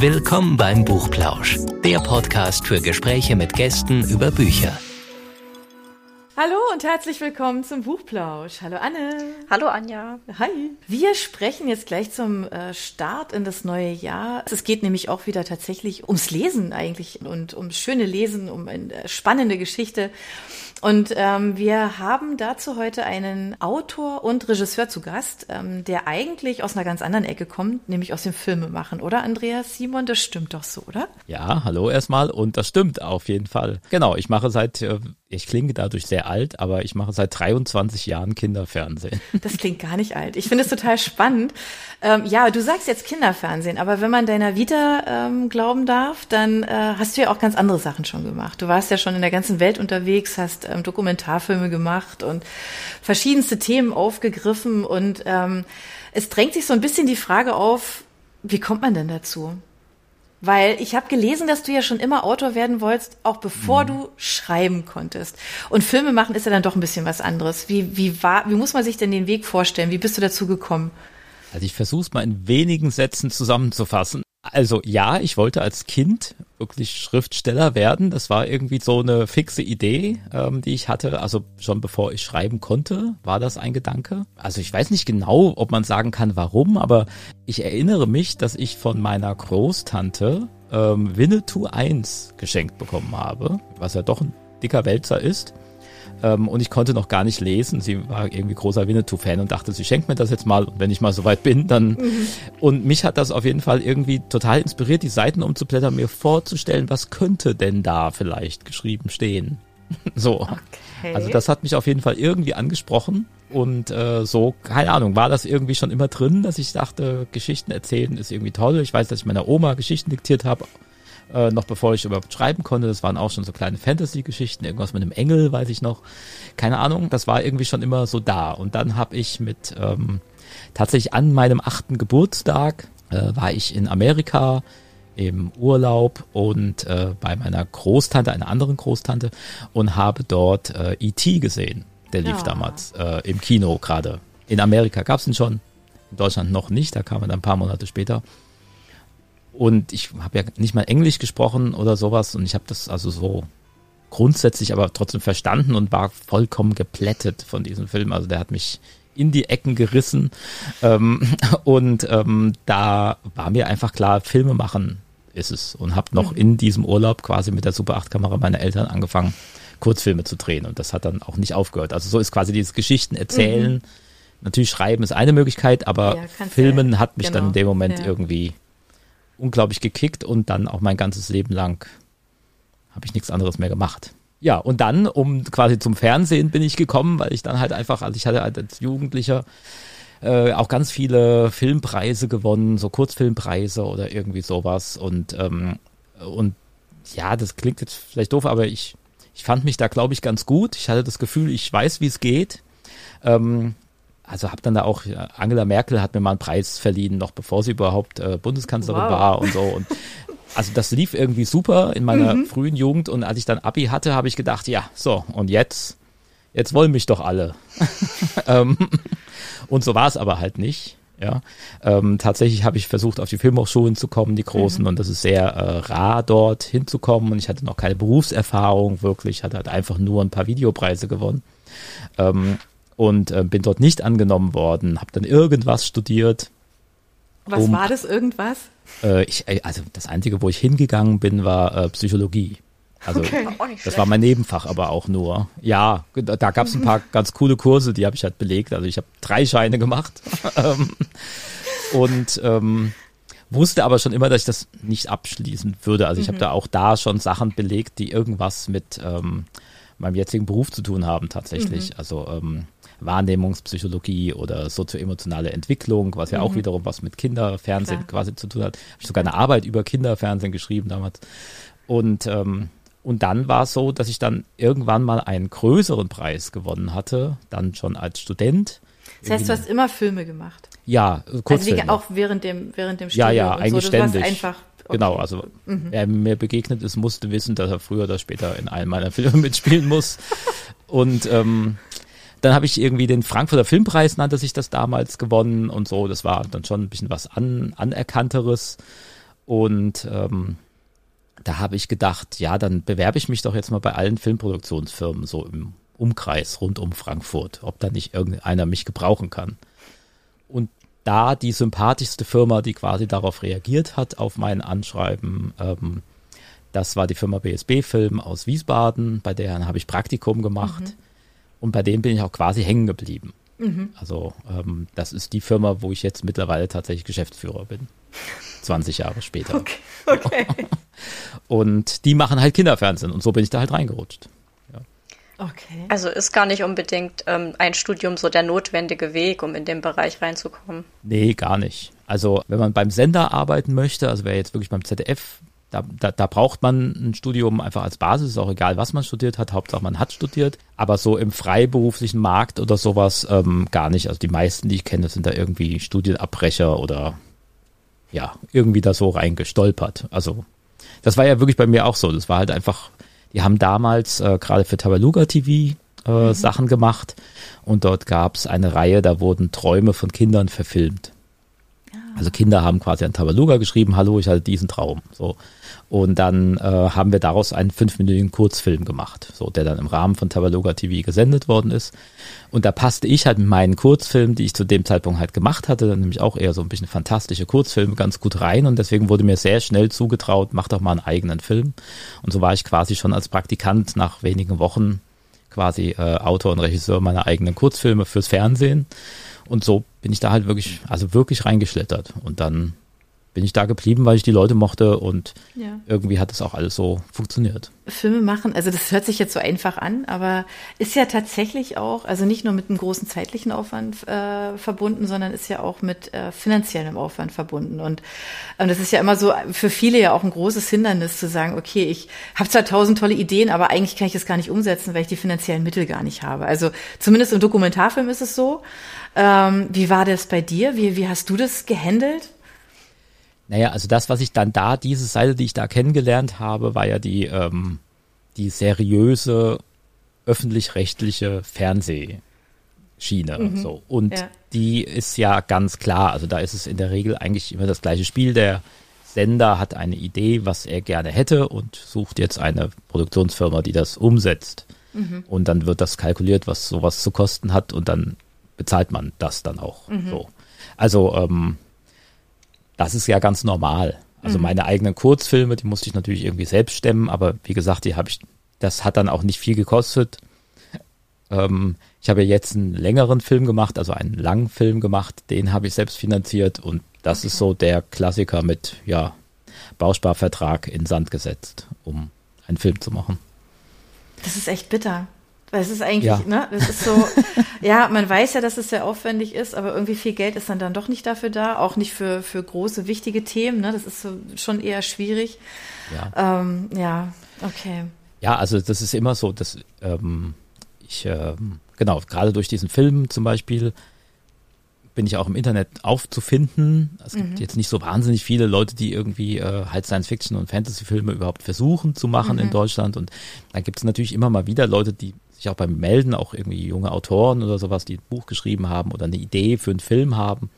Willkommen beim Buchplausch, der Podcast für Gespräche mit Gästen über Bücher. Hallo und herzlich willkommen zum Buchplausch. Hallo Anne. Hallo Anja. Hi. Wir sprechen jetzt gleich zum äh, Start in das neue Jahr. Es geht nämlich auch wieder tatsächlich ums Lesen eigentlich und ums schöne Lesen, um eine spannende Geschichte. Und ähm, wir haben dazu heute einen Autor und Regisseur zu Gast, ähm, der eigentlich aus einer ganz anderen Ecke kommt, nämlich aus dem Filmemachen, oder Andreas Simon? Das stimmt doch so, oder? Ja, hallo erstmal und das stimmt auf jeden Fall. Genau, ich mache seit, äh, ich klinge dadurch sehr alt, aber ich mache seit 23 Jahren Kinderfernsehen. Das klingt gar nicht alt. Ich finde es total spannend. Ähm, ja, du sagst jetzt Kinderfernsehen, aber wenn man deiner Vita ähm, glauben darf, dann äh, hast du ja auch ganz andere Sachen schon gemacht. Du warst ja schon in der ganzen Welt unterwegs, hast ähm, Dokumentarfilme gemacht und verschiedenste Themen aufgegriffen. Und ähm, es drängt sich so ein bisschen die Frage auf, wie kommt man denn dazu? Weil ich habe gelesen, dass du ja schon immer Autor werden wolltest, auch bevor mhm. du schreiben konntest. Und Filme machen ist ja dann doch ein bisschen was anderes. Wie, wie, war, wie muss man sich denn den Weg vorstellen? Wie bist du dazu gekommen? Also ich versuche es mal in wenigen Sätzen zusammenzufassen. Also ja, ich wollte als Kind wirklich Schriftsteller werden. Das war irgendwie so eine fixe Idee, ähm, die ich hatte. Also schon bevor ich schreiben konnte, war das ein Gedanke. Also ich weiß nicht genau, ob man sagen kann, warum, aber ich erinnere mich, dass ich von meiner Großtante ähm, Winnetou 1 geschenkt bekommen habe, was ja doch ein dicker Wälzer ist. Ähm, und ich konnte noch gar nicht lesen. Sie war irgendwie großer Winnetou-Fan und dachte, sie schenkt mir das jetzt mal. Und wenn ich mal soweit bin, dann. Mhm. Und mich hat das auf jeden Fall irgendwie total inspiriert, die Seiten umzublättern, mir vorzustellen, was könnte denn da vielleicht geschrieben stehen. so. Okay. Also das hat mich auf jeden Fall irgendwie angesprochen. Und äh, so, keine Ahnung, war das irgendwie schon immer drin, dass ich dachte, Geschichten erzählen ist irgendwie toll. Ich weiß, dass ich meiner Oma Geschichten diktiert habe äh, noch bevor ich überhaupt schreiben konnte. Das waren auch schon so kleine Fantasy-Geschichten, irgendwas mit einem Engel, weiß ich noch. Keine Ahnung, das war irgendwie schon immer so da. Und dann habe ich mit ähm, tatsächlich an meinem achten Geburtstag äh, war ich in Amerika im Urlaub und äh, bei meiner Großtante, einer anderen Großtante, und habe dort äh, E.T. gesehen. Der lief ja. damals äh, im Kino gerade. In Amerika gab es ihn schon, in Deutschland noch nicht, da kam er dann ein paar Monate später. Und ich habe ja nicht mal Englisch gesprochen oder sowas und ich habe das also so grundsätzlich aber trotzdem verstanden und war vollkommen geplättet von diesem Film. Also der hat mich in die Ecken gerissen ähm, und ähm, da war mir einfach klar, Filme machen ist es und habe noch mhm. in diesem Urlaub quasi mit der Super 8 Kamera meiner Eltern angefangen Kurzfilme zu drehen und das hat dann auch nicht aufgehört. Also so ist quasi dieses Geschichten erzählen. Mhm. Natürlich schreiben ist eine Möglichkeit, aber ja, Filmen hat mich genau. dann in dem Moment ja. irgendwie unglaublich gekickt und dann auch mein ganzes Leben lang habe ich nichts anderes mehr gemacht. Ja, und dann, um quasi zum Fernsehen bin ich gekommen, weil ich dann halt einfach, also ich hatte halt als Jugendlicher äh, auch ganz viele Filmpreise gewonnen, so Kurzfilmpreise oder irgendwie sowas. Und, ähm, und ja, das klingt jetzt vielleicht doof, aber ich, ich fand mich da, glaube ich, ganz gut. Ich hatte das Gefühl, ich weiß, wie es geht. Ähm, also habe dann da auch Angela Merkel hat mir mal einen Preis verliehen, noch bevor sie überhaupt äh, Bundeskanzlerin wow. war und so und also das lief irgendwie super in meiner mhm. frühen Jugend und als ich dann Abi hatte, habe ich gedacht, ja, so und jetzt jetzt wollen mich doch alle. ähm, und so war es aber halt nicht. Ja, ähm, tatsächlich habe ich versucht, auf die Filmhochschulen zu kommen, die großen, mhm. und das ist sehr äh, rar, dort hinzukommen. Und ich hatte noch keine Berufserfahrung, wirklich, hatte halt einfach nur ein paar Videopreise gewonnen. Ähm, und äh, bin dort nicht angenommen worden, habe dann irgendwas studiert. Was um, war das irgendwas? Äh, ich, äh, also das Einzige, wo ich hingegangen bin, war äh, Psychologie. Also okay. das war mein Nebenfach aber auch nur. Ja, da, da gab es ein paar ganz coole Kurse, die habe ich halt belegt. Also ich habe drei Scheine gemacht ähm, und ähm, wusste aber schon immer, dass ich das nicht abschließen würde. Also ich mhm. habe da auch da schon Sachen belegt, die irgendwas mit ähm, meinem jetzigen Beruf zu tun haben tatsächlich. Mhm. Also ähm, Wahrnehmungspsychologie oder sozioemotionale Entwicklung, was ja mhm. auch wiederum was mit Kinderfernsehen Klar. quasi zu tun hat. Habe ich sogar eine Arbeit über Kinderfernsehen geschrieben damals. Und ähm, und dann war es so, dass ich dann irgendwann mal einen größeren Preis gewonnen hatte, dann schon als Student. Das heißt, du hast immer Filme gemacht? Ja, Kurzfilme. Also auch während dem, während dem Studium Ja, ja, eigentlich so. ständig. einfach Okay. Genau, also mhm. wer mir begegnet ist, musste wissen, dass er früher oder später in einem meiner Filme mitspielen muss. Und ähm, dann habe ich irgendwie den Frankfurter Filmpreis, nannte sich das damals, gewonnen und so. Das war dann schon ein bisschen was an, Anerkannteres. Und ähm, da habe ich gedacht, ja, dann bewerbe ich mich doch jetzt mal bei allen Filmproduktionsfirmen so im Umkreis rund um Frankfurt, ob da nicht irgendeiner mich gebrauchen kann. Und da die sympathischste Firma, die quasi darauf reagiert hat, auf mein Anschreiben, ähm, das war die Firma BSB Film aus Wiesbaden, bei der habe ich Praktikum gemacht mhm. Und bei denen bin ich auch quasi hängen geblieben. Mhm. Also ähm, das ist die Firma, wo ich jetzt mittlerweile tatsächlich Geschäftsführer bin. 20 Jahre später. Okay. okay. und die machen halt Kinderfernsehen und so bin ich da halt reingerutscht. Okay. Also ist gar nicht unbedingt ähm, ein Studium so der notwendige Weg, um in den Bereich reinzukommen. Nee, gar nicht. Also wenn man beim Sender arbeiten möchte, also wer jetzt wirklich beim ZDF, da, da, da braucht man ein Studium einfach als Basis, ist auch egal, was man studiert hat, Hauptsache man hat studiert. Aber so im freiberuflichen Markt oder sowas ähm, gar nicht. Also die meisten, die ich kenne, sind da irgendwie Studienabbrecher oder ja, irgendwie da so reingestolpert. Also das war ja wirklich bei mir auch so. Das war halt einfach die haben damals äh, gerade für Tabaluga TV äh, mhm. Sachen gemacht und dort gab es eine Reihe, da wurden Träume von Kindern verfilmt. Ah. Also Kinder haben quasi an Tabaluga geschrieben, hallo, ich hatte diesen Traum. So. Und dann äh, haben wir daraus einen fünfminütigen Kurzfilm gemacht, so der dann im Rahmen von Tabaloga TV gesendet worden ist. Und da passte ich halt mit meinen Kurzfilmen, die ich zu dem Zeitpunkt halt gemacht hatte, dann nämlich auch eher so ein bisschen fantastische Kurzfilme ganz gut rein. Und deswegen wurde mir sehr schnell zugetraut, mach doch mal einen eigenen Film. Und so war ich quasi schon als Praktikant nach wenigen Wochen quasi äh, Autor und Regisseur meiner eigenen Kurzfilme fürs Fernsehen. Und so bin ich da halt wirklich, also wirklich reingeschlittert. Und dann bin ich da geblieben, weil ich die Leute mochte und ja. irgendwie hat es auch alles so funktioniert. Filme machen, also das hört sich jetzt so einfach an, aber ist ja tatsächlich auch, also nicht nur mit einem großen zeitlichen Aufwand äh, verbunden, sondern ist ja auch mit äh, finanziellem Aufwand verbunden. Und ähm, das ist ja immer so für viele ja auch ein großes Hindernis zu sagen, okay, ich habe zwar tausend tolle Ideen, aber eigentlich kann ich das gar nicht umsetzen, weil ich die finanziellen Mittel gar nicht habe. Also zumindest im Dokumentarfilm ist es so. Ähm, wie war das bei dir? Wie, wie hast du das gehandelt? Naja, also das, was ich dann da, diese Seite, die ich da kennengelernt habe, war ja die, ähm, die seriöse öffentlich-rechtliche Fernsehschiene. Mhm. So. Und ja. die ist ja ganz klar, also da ist es in der Regel eigentlich immer das gleiche Spiel. Der Sender hat eine Idee, was er gerne hätte und sucht jetzt eine Produktionsfirma, die das umsetzt. Mhm. Und dann wird das kalkuliert, was sowas zu kosten hat und dann bezahlt man das dann auch. Mhm. So. Also ähm, das ist ja ganz normal. Also mhm. meine eigenen Kurzfilme, die musste ich natürlich irgendwie selbst stemmen, aber wie gesagt, die habe ich, das hat dann auch nicht viel gekostet. Ähm, ich habe ja jetzt einen längeren Film gemacht, also einen langen Film gemacht, den habe ich selbst finanziert und das okay. ist so der Klassiker mit, ja, Bausparvertrag in Sand gesetzt, um einen Film zu machen. Das ist echt bitter. Weil es ist eigentlich, ja. ne, das ist so, ja, man weiß ja, dass es sehr aufwendig ist, aber irgendwie viel Geld ist dann dann doch nicht dafür da, auch nicht für, für große, wichtige Themen, ne, das ist so schon eher schwierig. Ja. Ähm, ja, okay. Ja, also das ist immer so, dass ähm, ich, ähm, genau, gerade durch diesen Film zum Beispiel, bin ich auch im Internet aufzufinden. Es gibt mhm. jetzt nicht so wahnsinnig viele Leute, die irgendwie äh, halt Science-Fiction und Fantasy-Filme überhaupt versuchen zu machen mhm. in Deutschland. Und dann gibt es natürlich immer mal wieder Leute, die sich auch beim Melden, auch irgendwie junge Autoren oder sowas, die ein Buch geschrieben haben oder eine Idee für einen Film haben.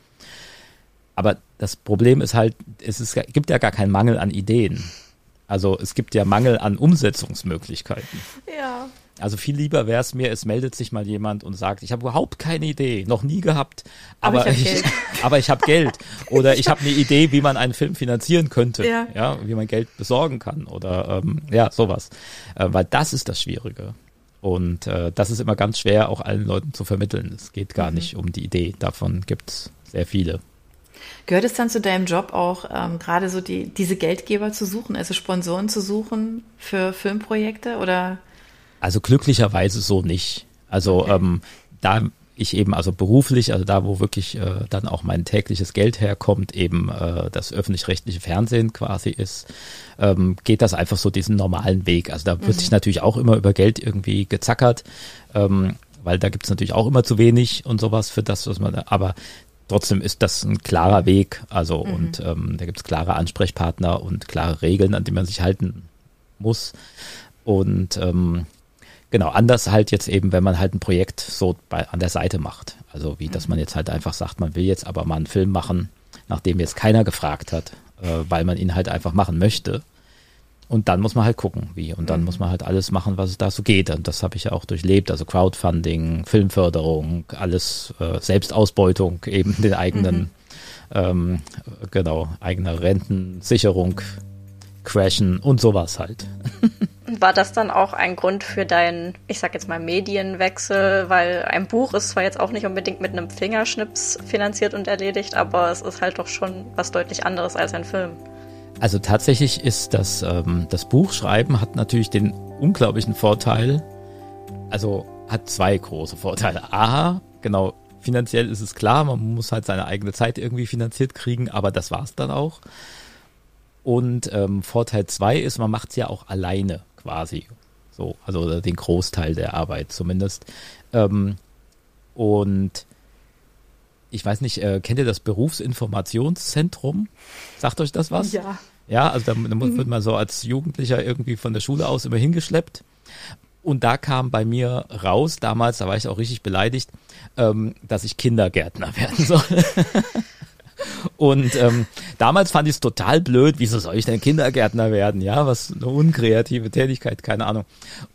Aber das Problem ist halt, es ist, gibt ja gar keinen Mangel an Ideen. Also es gibt ja Mangel an Umsetzungsmöglichkeiten. Ja. Also viel lieber wäre es mir, es meldet sich mal jemand und sagt, ich habe überhaupt keine Idee, noch nie gehabt, aber, aber ich, ich aber ich habe Geld oder ich habe eine Idee, wie man einen Film finanzieren könnte, ja, ja wie man Geld besorgen kann oder ähm, ja sowas, äh, weil das ist das Schwierige. Und äh, das ist immer ganz schwer, auch allen Leuten zu vermitteln. Es geht gar mhm. nicht um die Idee. Davon gibt es sehr viele. Gehört es dann zu deinem Job auch, ähm, gerade so die, diese Geldgeber zu suchen, also Sponsoren zu suchen für Filmprojekte oder? Also glücklicherweise so nicht. Also okay. ähm, da ich eben also beruflich, also da, wo wirklich äh, dann auch mein tägliches Geld herkommt, eben äh, das öffentlich-rechtliche Fernsehen quasi ist, ähm, geht das einfach so diesen normalen Weg. Also da wird mhm. sich natürlich auch immer über Geld irgendwie gezackert, ähm, weil da gibt es natürlich auch immer zu wenig und sowas für das, was man, aber trotzdem ist das ein klarer Weg. Also mhm. und ähm, da gibt es klare Ansprechpartner und klare Regeln, an die man sich halten muss. Und ähm, Genau, anders halt jetzt eben, wenn man halt ein Projekt so bei, an der Seite macht. Also wie, dass man jetzt halt einfach sagt, man will jetzt aber mal einen Film machen, nachdem jetzt keiner gefragt hat. äh, weil man ihn halt einfach machen möchte. Und dann muss man halt gucken, wie. Und dann mhm. muss man halt alles machen, was es da so geht. Und das habe ich ja auch durchlebt. Also Crowdfunding, Filmförderung, alles äh, Selbstausbeutung, eben den eigenen, mhm. ähm, genau, eigene Rentensicherung, Crashen und sowas halt. War das dann auch ein Grund für deinen, ich sag jetzt mal, Medienwechsel? Weil ein Buch ist zwar jetzt auch nicht unbedingt mit einem Fingerschnips finanziert und erledigt, aber es ist halt doch schon was deutlich anderes als ein Film. Also tatsächlich ist das, ähm, das Buchschreiben hat natürlich den unglaublichen Vorteil, also hat zwei große Vorteile. A, genau, finanziell ist es klar, man muss halt seine eigene Zeit irgendwie finanziert kriegen, aber das war's dann auch. Und ähm, Vorteil zwei ist, man macht es ja auch alleine quasi. So, also den Großteil der Arbeit zumindest. Ähm, und ich weiß nicht, äh, kennt ihr das Berufsinformationszentrum? Sagt euch das was? Ja. Ja, also da, da mhm. wird man so als Jugendlicher irgendwie von der Schule aus immer hingeschleppt. Und da kam bei mir raus, damals, da war ich auch richtig beleidigt, ähm, dass ich Kindergärtner werden soll. Und ähm, damals fand ich es total blöd, wieso soll ich denn Kindergärtner werden? Ja, was eine unkreative Tätigkeit, keine Ahnung.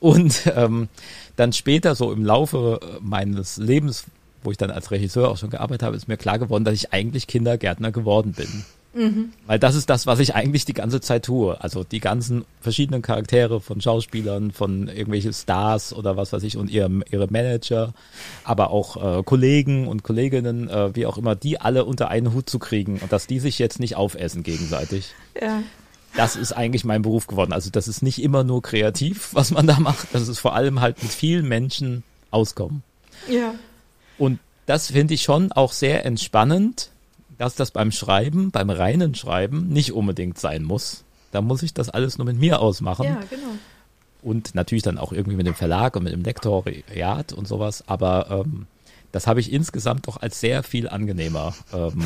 Und ähm, dann später, so im Laufe meines Lebens, wo ich dann als Regisseur auch schon gearbeitet habe, ist mir klar geworden, dass ich eigentlich Kindergärtner geworden bin. Mhm. Weil das ist das, was ich eigentlich die ganze Zeit tue. Also die ganzen verschiedenen Charaktere von Schauspielern, von irgendwelche Stars oder was weiß ich und ihre, ihre Manager, aber auch äh, Kollegen und Kolleginnen, äh, wie auch immer, die alle unter einen Hut zu kriegen und dass die sich jetzt nicht aufessen gegenseitig. Ja. Das ist eigentlich mein Beruf geworden. Also das ist nicht immer nur kreativ, was man da macht. Das ist vor allem halt mit vielen Menschen auskommen. Ja. Und das finde ich schon auch sehr entspannend, dass das beim Schreiben, beim reinen Schreiben nicht unbedingt sein muss. Da muss ich das alles nur mit mir ausmachen. Ja, genau. Und natürlich dann auch irgendwie mit dem Verlag und mit dem Lektoriat und sowas. Aber ähm, das habe ich insgesamt doch als sehr viel angenehmer ähm,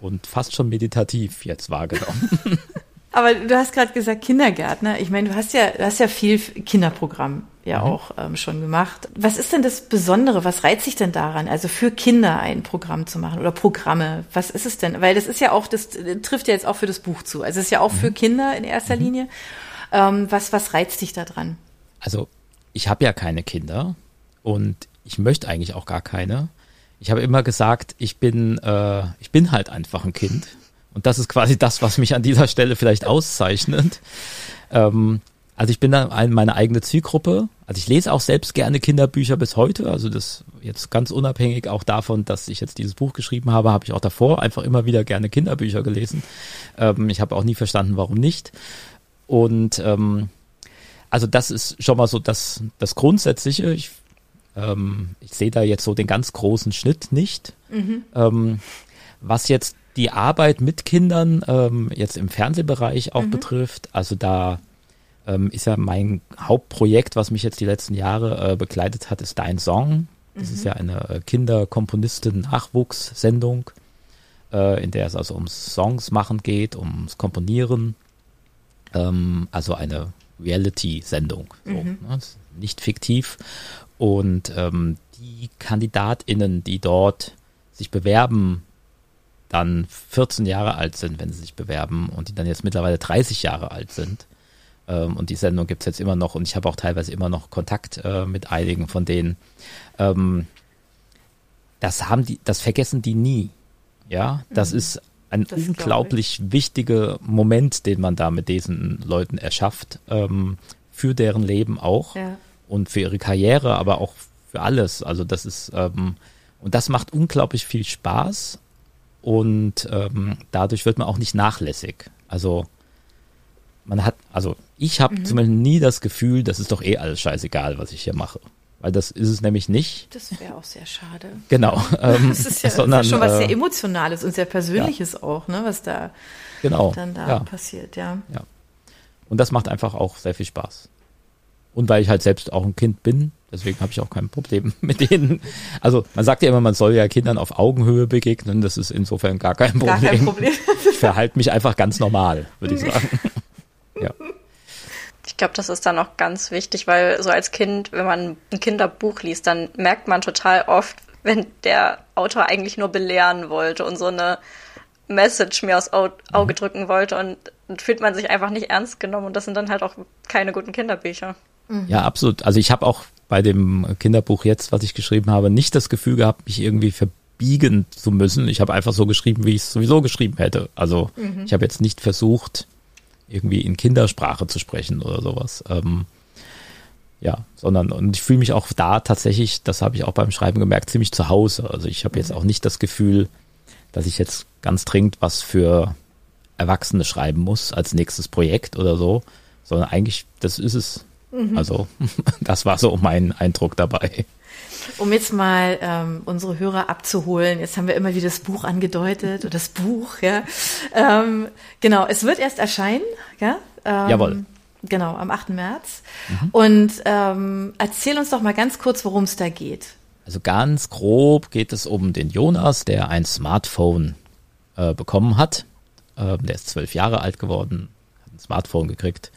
und fast schon meditativ jetzt wahrgenommen. Aber du hast gerade gesagt Kindergärtner. Ich meine, du hast ja, du hast ja viel Kinderprogramm ja mhm. auch ähm, schon gemacht. Was ist denn das Besondere? Was reizt sich denn daran, also für Kinder ein Programm zu machen oder Programme? Was ist es denn? Weil das ist ja auch, das äh, trifft ja jetzt auch für das Buch zu. Also es ist ja auch mhm. für Kinder in erster mhm. Linie. Ähm, was, was reizt dich daran? Also ich habe ja keine Kinder und ich möchte eigentlich auch gar keine. Ich habe immer gesagt, ich bin, äh, ich bin halt einfach ein Kind. Und das ist quasi das, was mich an dieser Stelle vielleicht auszeichnet. Ähm, also ich bin da meine eigene Zielgruppe. Also ich lese auch selbst gerne Kinderbücher bis heute. Also das jetzt ganz unabhängig auch davon, dass ich jetzt dieses Buch geschrieben habe, habe ich auch davor einfach immer wieder gerne Kinderbücher gelesen. Ähm, ich habe auch nie verstanden, warum nicht. Und ähm, also das ist schon mal so das, das Grundsätzliche. Ich, ähm, ich sehe da jetzt so den ganz großen Schnitt nicht. Mhm. Ähm, was jetzt die Arbeit mit Kindern ähm, jetzt im Fernsehbereich auch mhm. betrifft, also da ähm, ist ja mein Hauptprojekt, was mich jetzt die letzten Jahre äh, begleitet hat, ist Dein Song. Das mhm. ist ja eine äh, Kinderkomponisten-Nachwuchssendung, äh, in der es also ums Songs machen geht, ums Komponieren. Ähm, also eine Reality-Sendung, so, mhm. ne? nicht fiktiv. Und ähm, die KandidatInnen, die dort sich bewerben, dann 14 Jahre alt sind, wenn sie sich bewerben und die dann jetzt mittlerweile 30 Jahre alt sind, ähm, und die Sendung gibt es jetzt immer noch und ich habe auch teilweise immer noch Kontakt äh, mit einigen von denen. Ähm, das haben die, das vergessen die nie. Ja, das mhm. ist ein das unglaublich wichtiger Moment, den man da mit diesen Leuten erschafft, ähm, für deren Leben auch ja. und für ihre Karriere, aber auch für alles. Also das ist ähm, und das macht unglaublich viel Spaß und ähm, dadurch wird man auch nicht nachlässig. Also man hat, also ich habe mhm. zumindest nie das Gefühl, das ist doch eh alles scheißegal, was ich hier mache. Weil das ist es nämlich nicht. Das wäre auch sehr schade. Genau. Ähm, das ist ja, sondern, das ist schon was sehr äh, Emotionales und sehr Persönliches ja. auch, ne, was da genau, dann da ja. passiert, ja. Ja. Und das macht einfach auch sehr viel Spaß. Und weil ich halt selbst auch ein Kind bin, deswegen habe ich auch kein Problem mit denen. Also man sagt ja immer, man soll ja Kindern auf Augenhöhe begegnen. Das ist insofern gar kein Problem. Gar kein Problem. ich verhalte mich einfach ganz normal, würde ich sagen. ja. Ich glaube, das ist dann auch ganz wichtig, weil so als Kind, wenn man ein Kinderbuch liest, dann merkt man total oft, wenn der Autor eigentlich nur belehren wollte und so eine Message mir aufs Auge drücken wollte und fühlt man sich einfach nicht ernst genommen und das sind dann halt auch keine guten Kinderbücher. Ja, absolut. Also ich habe auch bei dem Kinderbuch jetzt, was ich geschrieben habe, nicht das Gefühl gehabt, mich irgendwie verbiegen zu müssen. Ich habe einfach so geschrieben, wie ich es sowieso geschrieben hätte. Also mhm. ich habe jetzt nicht versucht, irgendwie in Kindersprache zu sprechen oder sowas. Ähm, ja, sondern und ich fühle mich auch da tatsächlich, das habe ich auch beim Schreiben gemerkt, ziemlich zu Hause. Also ich habe jetzt mhm. auch nicht das Gefühl, dass ich jetzt ganz dringend was für Erwachsene schreiben muss als nächstes Projekt oder so, sondern eigentlich, das ist es. Mhm. Also das war so mein Eindruck dabei. Um jetzt mal ähm, unsere Hörer abzuholen, jetzt haben wir immer wieder das Buch angedeutet oder das Buch, ja. Ähm, genau, es wird erst erscheinen, ja. Ähm, Jawohl. Genau, am 8. März. Mhm. Und ähm, erzähl uns doch mal ganz kurz, worum es da geht. Also ganz grob geht es um den Jonas, der ein Smartphone äh, bekommen hat. Äh, der ist zwölf Jahre alt geworden, hat ein Smartphone gekriegt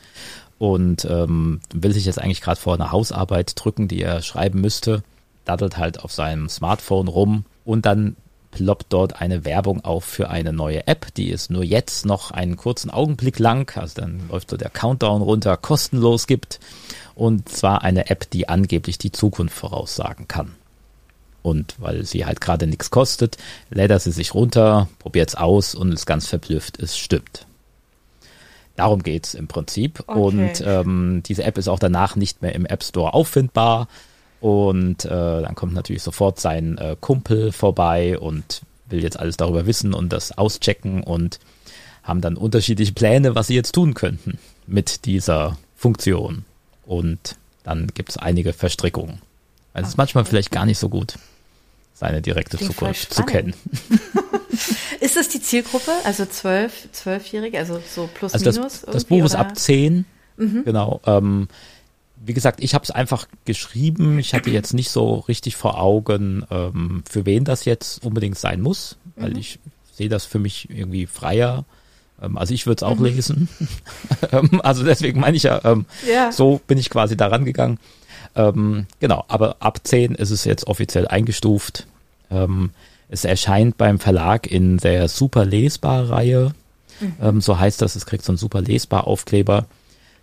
und ähm, will sich jetzt eigentlich gerade vor einer Hausarbeit drücken, die er schreiben müsste. Daddelt halt auf seinem Smartphone rum und dann ploppt dort eine Werbung auf für eine neue App, die es nur jetzt noch einen kurzen Augenblick lang, also dann läuft so der Countdown runter, kostenlos gibt. Und zwar eine App, die angeblich die Zukunft voraussagen kann. Und weil sie halt gerade nichts kostet, lädt er sie sich runter, probiert es aus und ist ganz verblüfft, es stimmt. Darum geht's im Prinzip. Okay. Und ähm, diese App ist auch danach nicht mehr im App Store auffindbar. Und äh, dann kommt natürlich sofort sein äh, Kumpel vorbei und will jetzt alles darüber wissen und das auschecken und haben dann unterschiedliche Pläne, was sie jetzt tun könnten mit dieser Funktion. Und dann gibt es einige Verstrickungen. Also es ist manchmal vielleicht gar nicht so gut, seine direkte Klingt Zukunft zu kennen. ist das die Zielgruppe? Also zwölf, zwölfjährige, also so plus also das, minus? Das Buch oder? ist ab zehn. Mhm. Genau. Ähm, wie gesagt, ich habe es einfach geschrieben. Ich hatte jetzt nicht so richtig vor Augen, ähm, für wen das jetzt unbedingt sein muss, weil mhm. ich sehe das für mich irgendwie freier. Ähm, also ich würde es auch mhm. lesen. Ähm, also deswegen meine ich ja, ähm, ja, so bin ich quasi daran gegangen. Ähm, genau, aber ab 10 ist es jetzt offiziell eingestuft. Ähm, es erscheint beim Verlag in der Super Lesbar Reihe. Mhm. so heißt das, es kriegt so einen Super Lesbar Aufkleber.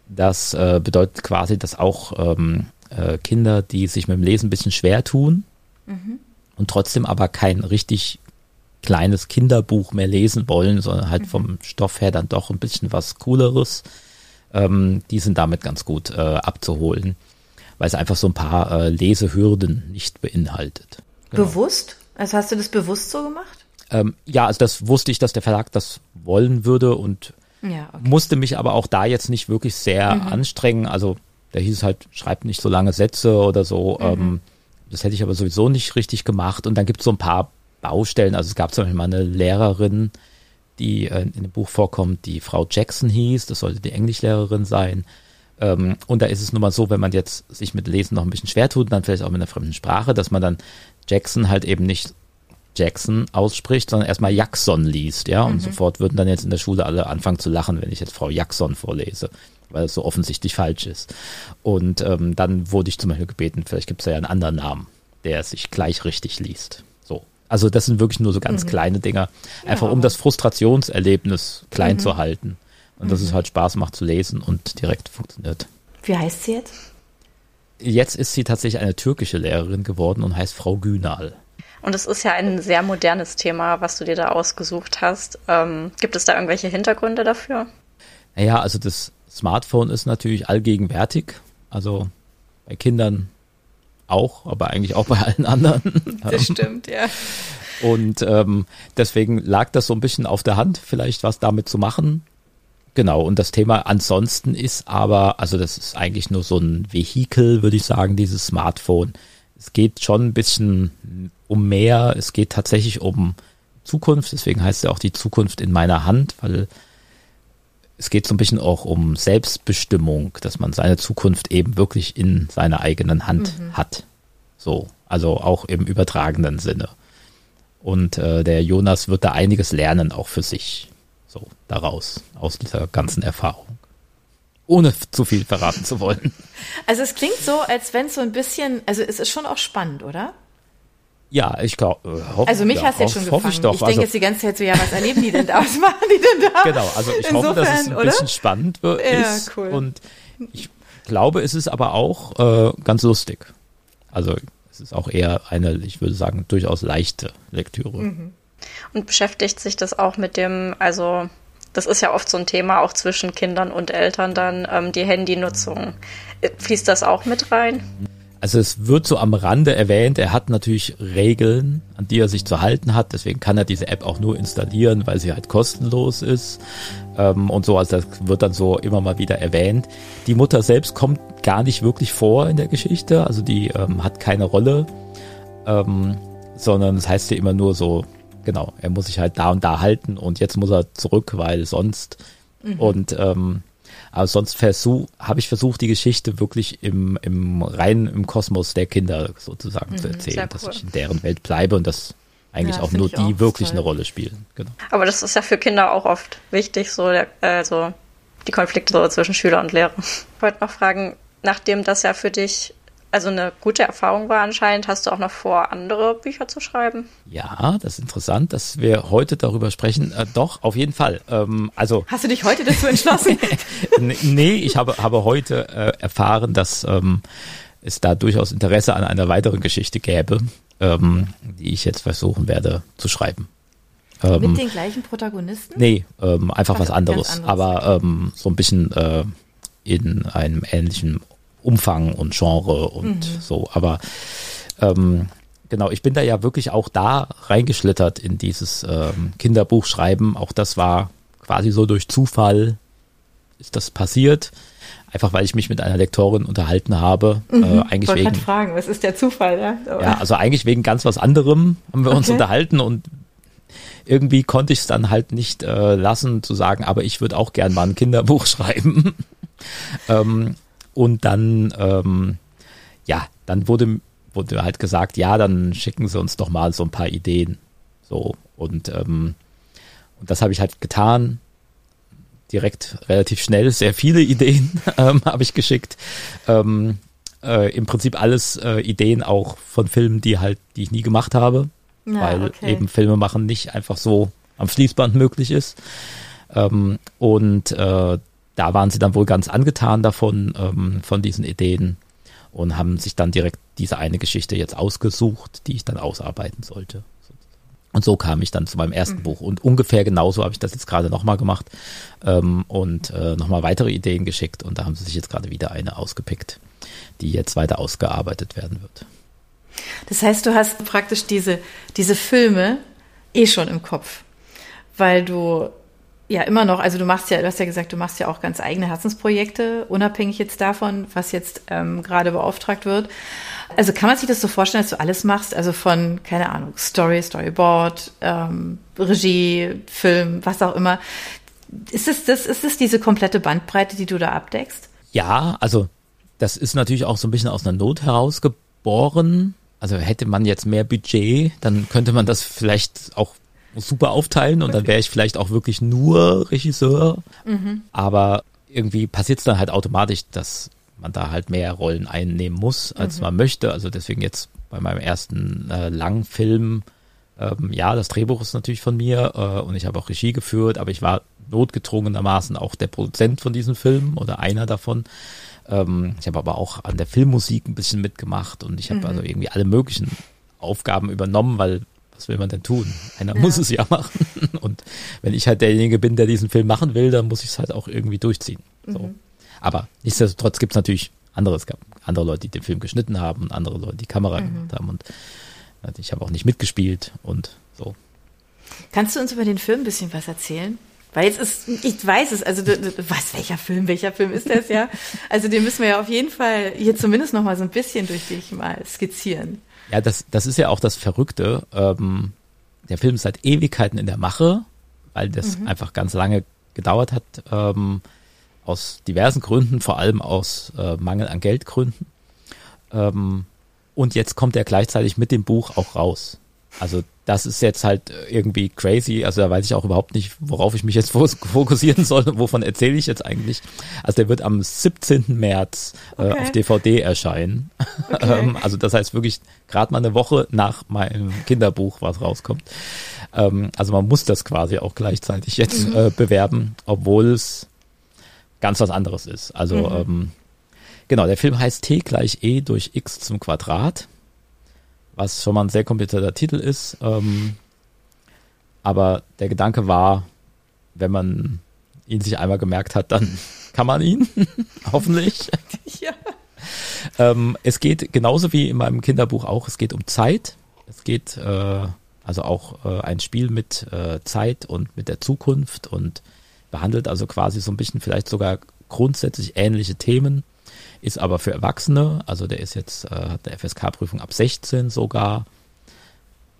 Das äh, bedeutet quasi, dass auch ähm, äh, Kinder, die sich mit dem Lesen ein bisschen schwer tun mhm. und trotzdem aber kein richtig kleines Kinderbuch mehr lesen wollen, sondern halt mhm. vom Stoff her dann doch ein bisschen was Cooleres, ähm, die sind damit ganz gut äh, abzuholen, weil es einfach so ein paar äh, Lesehürden nicht beinhaltet. Genau. Bewusst? Also hast du das bewusst so gemacht? Ähm, ja, also das wusste ich, dass der Verlag das wollen würde und ja, okay. Musste mich aber auch da jetzt nicht wirklich sehr mhm. anstrengen. Also da hieß es halt, schreibt nicht so lange Sätze oder so. Mhm. Ähm, das hätte ich aber sowieso nicht richtig gemacht. Und dann gibt es so ein paar Baustellen. Also es gab zum Beispiel mal eine Lehrerin, die äh, in dem Buch vorkommt, die Frau Jackson hieß. Das sollte die Englischlehrerin sein. Ähm, und da ist es nun mal so, wenn man jetzt sich mit Lesen noch ein bisschen schwer tut, dann vielleicht auch mit einer fremden Sprache, dass man dann Jackson halt eben nicht Jackson ausspricht, sondern erstmal Jackson liest, ja. Und mhm. sofort würden dann jetzt in der Schule alle anfangen zu lachen, wenn ich jetzt Frau Jackson vorlese, weil es so offensichtlich falsch ist. Und ähm, dann wurde ich zum Beispiel gebeten, vielleicht gibt es ja einen anderen Namen, der sich gleich richtig liest. So. Also das sind wirklich nur so ganz mhm. kleine Dinger, einfach ja. um das Frustrationserlebnis klein mhm. zu halten. Und dass es mhm. halt Spaß macht zu lesen und direkt funktioniert. Wie heißt sie jetzt? Jetzt ist sie tatsächlich eine türkische Lehrerin geworden und heißt Frau Günal. Und es ist ja ein sehr modernes Thema, was du dir da ausgesucht hast. Ähm, gibt es da irgendwelche Hintergründe dafür? Naja, also das Smartphone ist natürlich allgegenwärtig. Also bei Kindern auch, aber eigentlich auch bei allen anderen. Das stimmt, ja. Und ähm, deswegen lag das so ein bisschen auf der Hand, vielleicht was damit zu machen. Genau, und das Thema ansonsten ist aber, also das ist eigentlich nur so ein Vehikel, würde ich sagen, dieses Smartphone. Es geht schon ein bisschen um mehr. Es geht tatsächlich um Zukunft. Deswegen heißt es ja auch die Zukunft in meiner Hand, weil es geht so ein bisschen auch um Selbstbestimmung, dass man seine Zukunft eben wirklich in seiner eigenen Hand mhm. hat. So, also auch im übertragenen Sinne. Und äh, der Jonas wird da einiges lernen, auch für sich. So, daraus, aus dieser ganzen Erfahrung ohne zu viel verraten zu wollen. Also es klingt so, als wenn es so ein bisschen, also es ist schon auch spannend, oder? Ja, ich glaube, äh, Also mich ja, hast du ja schon gefangen. Ich, ich doch. ich denke also, jetzt die ganze Zeit so, ja, was erleben die denn da? Was machen die denn da? Genau, also ich Insofern, hoffe, dass es ein oder? bisschen spannend wird, ja, ist. Cool. Und ich glaube, es ist aber auch äh, ganz lustig. Also es ist auch eher eine, ich würde sagen, durchaus leichte Lektüre. Mhm. Und beschäftigt sich das auch mit dem, also das ist ja oft so ein Thema auch zwischen Kindern und Eltern dann, ähm, die Handynutzung. Fließt das auch mit rein? Also es wird so am Rande erwähnt, er hat natürlich Regeln, an die er sich zu halten hat. Deswegen kann er diese App auch nur installieren, weil sie halt kostenlos ist. Ähm, und so, also das wird dann so immer mal wieder erwähnt. Die Mutter selbst kommt gar nicht wirklich vor in der Geschichte, also die ähm, hat keine Rolle, ähm, sondern es das heißt ja immer nur so, genau, er muss sich halt da und da halten und jetzt muss er zurück, weil sonst. Mhm. Und ähm, aber sonst versuch, habe ich versucht, die Geschichte wirklich im, im rein im Kosmos der Kinder sozusagen mhm, zu erzählen, cool. dass ich in deren Welt bleibe und dass eigentlich ja, auch nur die auch wirklich toll. eine Rolle spielen. Genau. Aber das ist ja für Kinder auch oft wichtig, so der, also die Konflikte so zwischen Schüler und Lehrer. Ich wollte noch fragen, nachdem das ja für dich also eine gute Erfahrung war anscheinend. Hast du auch noch vor, andere Bücher zu schreiben? Ja, das ist interessant, dass wir heute darüber sprechen. Äh, doch, auf jeden Fall. Ähm, also Hast du dich heute dazu entschlossen? nee, ich habe, habe heute äh, erfahren, dass ähm, es da durchaus Interesse an einer weiteren Geschichte gäbe, ähm, die ich jetzt versuchen werde zu schreiben. Ähm, Mit den gleichen Protagonisten? Nee, ähm, einfach was, was anderes, anderes, aber ähm, so ein bisschen äh, in einem ähnlichen Umfang und Genre und mhm. so. Aber ähm, genau, ich bin da ja wirklich auch da reingeschlittert in dieses ähm, Kinderbuchschreiben. Auch das war quasi so durch Zufall ist das passiert. Einfach weil ich mich mit einer Lektorin unterhalten habe. Mhm. Äh, eigentlich Wollte wegen. fragen, was ist der Zufall, ja? Ja, also eigentlich wegen ganz was anderem haben wir okay. uns unterhalten und irgendwie konnte ich es dann halt nicht äh, lassen zu sagen, aber ich würde auch gern mal ein Kinderbuch schreiben. ähm, und dann, ähm, ja, dann wurde, wurde halt gesagt, ja, dann schicken sie uns doch mal so ein paar Ideen. So, und, ähm, und das habe ich halt getan. Direkt relativ schnell, sehr viele Ideen ähm, habe ich geschickt. Ähm, äh, Im Prinzip alles äh, Ideen auch von Filmen, die halt, die ich nie gemacht habe. Ja, weil okay. eben Filme machen nicht einfach so am Fließband möglich ist. Ähm, und äh, da waren sie dann wohl ganz angetan davon, ähm, von diesen Ideen und haben sich dann direkt diese eine Geschichte jetzt ausgesucht, die ich dann ausarbeiten sollte. Und so kam ich dann zu meinem ersten mhm. Buch. Und ungefähr genauso habe ich das jetzt gerade nochmal gemacht ähm, und äh, nochmal weitere Ideen geschickt. Und da haben sie sich jetzt gerade wieder eine ausgepickt, die jetzt weiter ausgearbeitet werden wird. Das heißt, du hast praktisch diese, diese Filme eh schon im Kopf, weil du ja immer noch, also du machst ja, du hast ja gesagt, du machst ja auch ganz eigene Herzensprojekte, unabhängig jetzt davon, was jetzt ähm, gerade beauftragt wird. Also kann man sich das so vorstellen, dass du alles machst, also von, keine Ahnung, Story, Storyboard, ähm, Regie, Film, was auch immer. Ist es das, ist es diese komplette Bandbreite, die du da abdeckst? Ja, also das ist natürlich auch so ein bisschen aus einer Not herausgeboren. Also hätte man jetzt mehr Budget, dann könnte man das vielleicht auch super aufteilen und dann wäre ich vielleicht auch wirklich nur Regisseur. Mhm. Aber irgendwie passiert es dann halt automatisch, dass man da halt mehr Rollen einnehmen muss, als mhm. man möchte. Also deswegen jetzt bei meinem ersten äh, Langfilm, ähm, ja, das Drehbuch ist natürlich von mir äh, und ich habe auch Regie geführt, aber ich war notgedrungenermaßen auch der Produzent von diesem Film oder einer davon. Ähm, ich habe aber auch an der Filmmusik ein bisschen mitgemacht und ich habe mhm. also irgendwie alle möglichen Aufgaben übernommen, weil was will man denn tun? Einer ja. muss es ja machen. Und wenn ich halt derjenige bin, der diesen Film machen will, dann muss ich es halt auch irgendwie durchziehen. So. Mhm. Aber nichtsdestotrotz gibt es natürlich andere. Es gab andere Leute, die den Film geschnitten haben und andere Leute, die Kamera mhm. gemacht haben. Und ich habe auch nicht mitgespielt und so. Kannst du uns über den Film ein bisschen was erzählen? Weil jetzt ist, ich weiß es, also du, du weißt, welcher Film, welcher Film ist das ja? Also den müssen wir ja auf jeden Fall hier zumindest noch mal so ein bisschen durch dich mal skizzieren. Ja, das, das ist ja auch das Verrückte. Ähm, der Film ist seit Ewigkeiten in der Mache, weil das mhm. einfach ganz lange gedauert hat, ähm, aus diversen Gründen, vor allem aus äh, Mangel an Geldgründen. Ähm, und jetzt kommt er gleichzeitig mit dem Buch auch raus. Also das ist jetzt halt irgendwie crazy. Also da weiß ich auch überhaupt nicht, worauf ich mich jetzt fokussieren soll. Wovon erzähle ich jetzt eigentlich? Also der wird am 17. März äh, okay. auf DVD erscheinen. Okay. ähm, also das heißt wirklich gerade mal eine Woche nach meinem Kinderbuch, was rauskommt. Ähm, also man muss das quasi auch gleichzeitig jetzt mhm. äh, bewerben, obwohl es ganz was anderes ist. Also mhm. ähm, genau, der Film heißt T gleich E durch X zum Quadrat was schon mal ein sehr komplizierter Titel ist. Ähm, aber der Gedanke war, wenn man ihn sich einmal gemerkt hat, dann kann man ihn, hoffentlich. ja. Ähm, es geht genauso wie in meinem Kinderbuch auch, es geht um Zeit. Es geht äh, also auch äh, ein Spiel mit äh, Zeit und mit der Zukunft und behandelt also quasi so ein bisschen vielleicht sogar grundsätzlich ähnliche Themen ist aber für Erwachsene, also der ist jetzt, äh, hat eine FSK-Prüfung ab 16 sogar,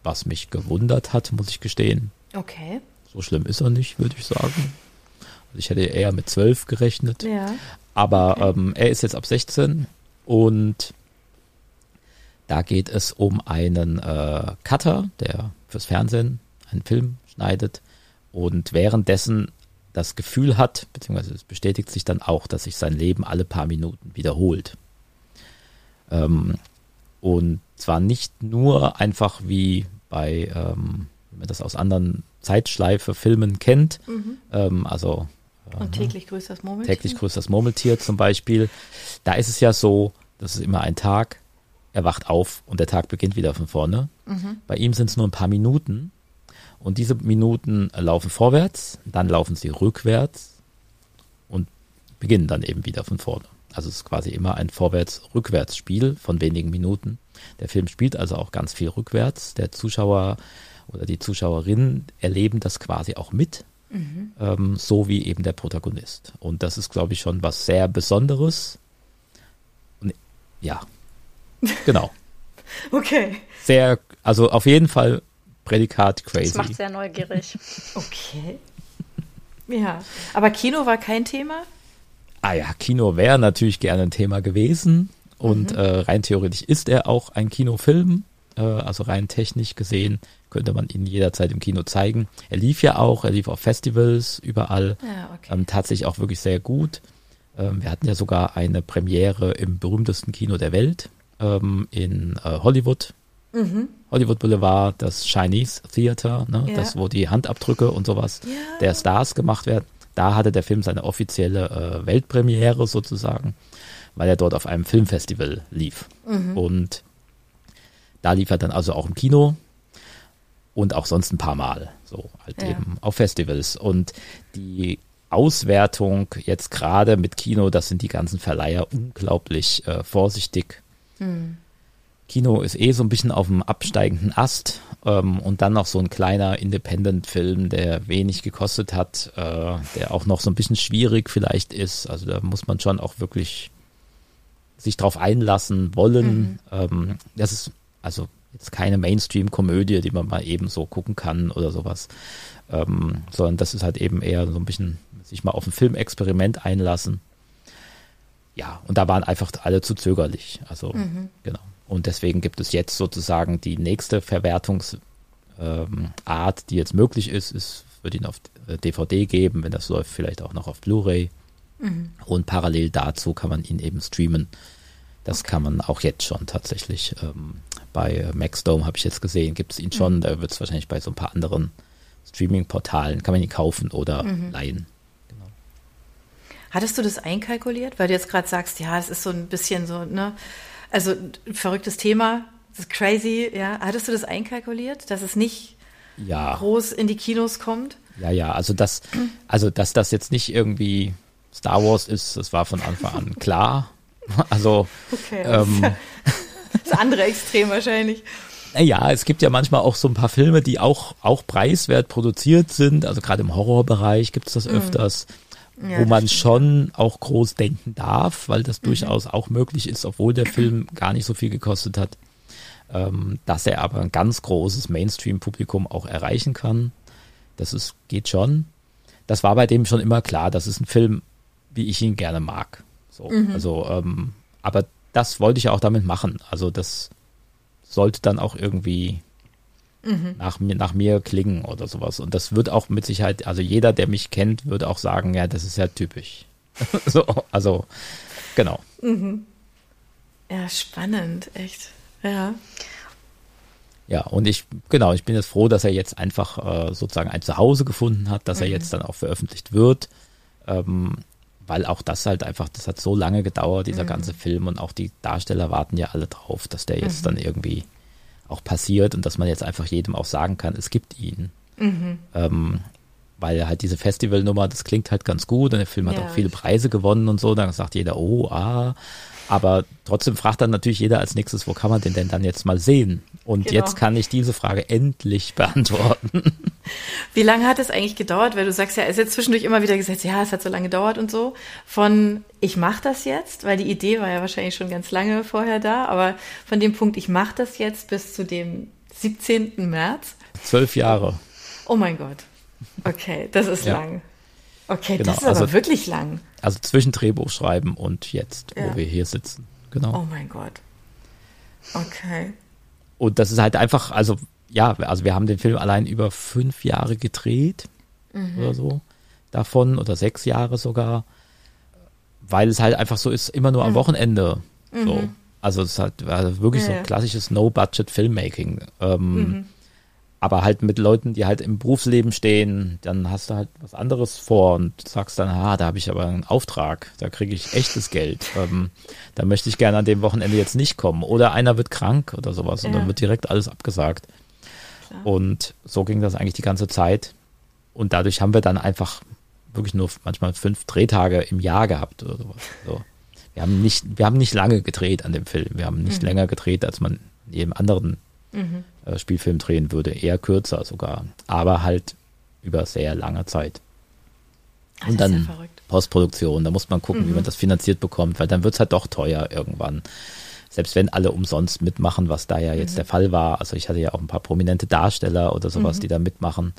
was mich gewundert hat, muss ich gestehen. Okay. So schlimm ist er nicht, würde ich sagen. Also ich hätte eher mit 12 gerechnet. Ja. Aber okay. ähm, er ist jetzt ab 16 und da geht es um einen äh, Cutter, der fürs Fernsehen einen Film schneidet und währenddessen das Gefühl hat, beziehungsweise es bestätigt sich dann auch, dass sich sein Leben alle paar Minuten wiederholt. Ähm, und zwar nicht nur einfach wie bei, ähm, wenn man das aus anderen Zeitschleife-Filmen kennt, mhm. ähm, also äh, und täglich grüßt das Murmeltier. Täglich grüßt das Murmeltier zum Beispiel. Da ist es ja so, das ist immer ein Tag, er wacht auf und der Tag beginnt wieder von vorne. Mhm. Bei ihm sind es nur ein paar Minuten und diese Minuten laufen vorwärts, dann laufen sie rückwärts und beginnen dann eben wieder von vorne. Also es ist quasi immer ein Vorwärts-Rückwärts-Spiel von wenigen Minuten. Der Film spielt also auch ganz viel rückwärts. Der Zuschauer oder die Zuschauerinnen erleben das quasi auch mit, mhm. ähm, so wie eben der Protagonist. Und das ist, glaube ich, schon was sehr Besonderes. Und, ja, genau. okay. Sehr, also auf jeden Fall Prädikat crazy. Das macht sehr neugierig. okay. Ja, aber Kino war kein Thema? Ah ja, Kino wäre natürlich gerne ein Thema gewesen. Und mhm. äh, rein theoretisch ist er auch ein Kinofilm. Äh, also rein technisch gesehen könnte man ihn jederzeit im Kino zeigen. Er lief ja auch, er lief auf Festivals überall. Ja, okay. ähm, tatsächlich auch wirklich sehr gut. Ähm, wir hatten ja sogar eine Premiere im berühmtesten Kino der Welt ähm, in äh, Hollywood Mhm. Hollywood Boulevard, das Chinese Theater, ne, ja. das, wo die Handabdrücke und sowas ja. der Stars gemacht werden. Da hatte der Film seine offizielle äh, Weltpremiere sozusagen, weil er dort auf einem Filmfestival lief. Mhm. Und da lief er dann also auch im Kino und auch sonst ein paar Mal, so halt ja. eben auf Festivals. Und die Auswertung jetzt gerade mit Kino, das sind die ganzen Verleiher unglaublich äh, vorsichtig. Mhm. Kino ist eh so ein bisschen auf dem absteigenden Ast ähm, und dann noch so ein kleiner Independent-Film, der wenig gekostet hat, äh, der auch noch so ein bisschen schwierig vielleicht ist. Also da muss man schon auch wirklich sich drauf einlassen wollen. Mhm. Ähm, das ist also jetzt keine Mainstream-Komödie, die man mal eben so gucken kann oder sowas, ähm, sondern das ist halt eben eher so ein bisschen sich mal auf ein Filmexperiment einlassen. Ja, und da waren einfach alle zu zögerlich. Also, mhm. genau. Und deswegen gibt es jetzt sozusagen die nächste Verwertungsart, ähm, die jetzt möglich ist. Es wird ihn auf DVD geben, wenn das läuft, vielleicht auch noch auf Blu-ray. Mhm. Und parallel dazu kann man ihn eben streamen. Das okay. kann man auch jetzt schon tatsächlich. Ähm, bei Maxdome habe ich jetzt gesehen, gibt es ihn schon. Mhm. Da wird es wahrscheinlich bei so ein paar anderen Streaming-Portalen, kann man ihn kaufen oder mhm. leihen. Genau. Hattest du das einkalkuliert? Weil du jetzt gerade sagst, ja, es ist so ein bisschen so, ne? Also verrücktes Thema, das ist crazy, ja. Hattest du das einkalkuliert, dass es nicht ja. groß in die Kinos kommt? Ja, ja, also das, also dass das jetzt nicht irgendwie Star Wars ist, das war von Anfang an klar. Also okay, ähm, das andere Extrem wahrscheinlich. Ja, es gibt ja manchmal auch so ein paar Filme, die auch, auch preiswert produziert sind. Also gerade im Horrorbereich gibt es das mhm. Ja, wo man schon auch groß denken darf, weil das mhm. durchaus auch möglich ist, obwohl der Film gar nicht so viel gekostet hat, ähm, dass er aber ein ganz großes Mainstream-Publikum auch erreichen kann. Das ist, geht schon. Das war bei dem schon immer klar. Das ist ein Film, wie ich ihn gerne mag. So, mhm. also, ähm, aber das wollte ich ja auch damit machen. Also das sollte dann auch irgendwie mhm. nach, mir, nach mir klingen oder sowas. Und das wird auch mit Sicherheit, also jeder, der mich kennt, würde auch sagen, ja, das ist ja typisch. so, also, genau. Mhm. Ja, spannend, echt. Ja. Ja, und ich, genau, ich bin jetzt froh, dass er jetzt einfach äh, sozusagen ein Zuhause gefunden hat, dass mhm. er jetzt dann auch veröffentlicht wird. Ähm, weil auch das halt einfach, das hat so lange gedauert, dieser mhm. ganze Film, und auch die Darsteller warten ja alle drauf, dass der jetzt mhm. dann irgendwie auch passiert und dass man jetzt einfach jedem auch sagen kann, es gibt ihn. Mhm. Ähm, weil halt diese Festivalnummer, das klingt halt ganz gut und der Film hat ja. auch viele Preise gewonnen und so, dann sagt jeder, oh, ah, aber trotzdem fragt dann natürlich jeder als nächstes, wo kann man den denn dann jetzt mal sehen? Und genau. jetzt kann ich diese Frage endlich beantworten. Wie lange hat es eigentlich gedauert? Weil du sagst ja, es ist jetzt zwischendurch immer wieder gesagt, ja, es hat so lange gedauert und so. Von ich mache das jetzt, weil die Idee war ja wahrscheinlich schon ganz lange vorher da, aber von dem Punkt, ich mache das jetzt bis zu dem 17. März. Zwölf Jahre. Oh mein Gott. Okay, das ist ja. lang. Okay, genau, das ist aber also, wirklich lang. Also zwischen Drehbuch schreiben und jetzt, ja. wo wir hier sitzen. Genau. Oh mein Gott. Okay. Und das ist halt einfach, also ja, also wir haben den Film allein über fünf Jahre gedreht mhm. oder so davon oder sechs Jahre sogar, weil es halt einfach so ist, immer nur am mhm. Wochenende. So. Mhm. Also es ist halt also wirklich ja, so klassisches No-Budget-Filmmaking. Ähm, mhm aber halt mit Leuten, die halt im Berufsleben stehen, dann hast du halt was anderes vor und sagst dann, ah, da habe ich aber einen Auftrag, da kriege ich echtes Geld. Ähm, da möchte ich gerne an dem Wochenende jetzt nicht kommen. Oder einer wird krank oder sowas ja. und dann wird direkt alles abgesagt. Klar. Und so ging das eigentlich die ganze Zeit. Und dadurch haben wir dann einfach wirklich nur manchmal fünf Drehtage im Jahr gehabt oder sowas. So. Wir haben nicht, wir haben nicht lange gedreht an dem Film. Wir haben nicht mhm. länger gedreht, als man in jedem anderen mhm. äh, Spielfilm drehen würde. Eher kürzer sogar. Aber halt über sehr lange Zeit. Ach, und dann ja Postproduktion, da muss man gucken, mhm. wie man das finanziert bekommt, weil dann wird es halt doch teuer irgendwann. Selbst wenn alle umsonst mitmachen, was da ja jetzt mhm. der Fall war. Also ich hatte ja auch ein paar prominente Darsteller oder sowas, mhm. die da mitmachen.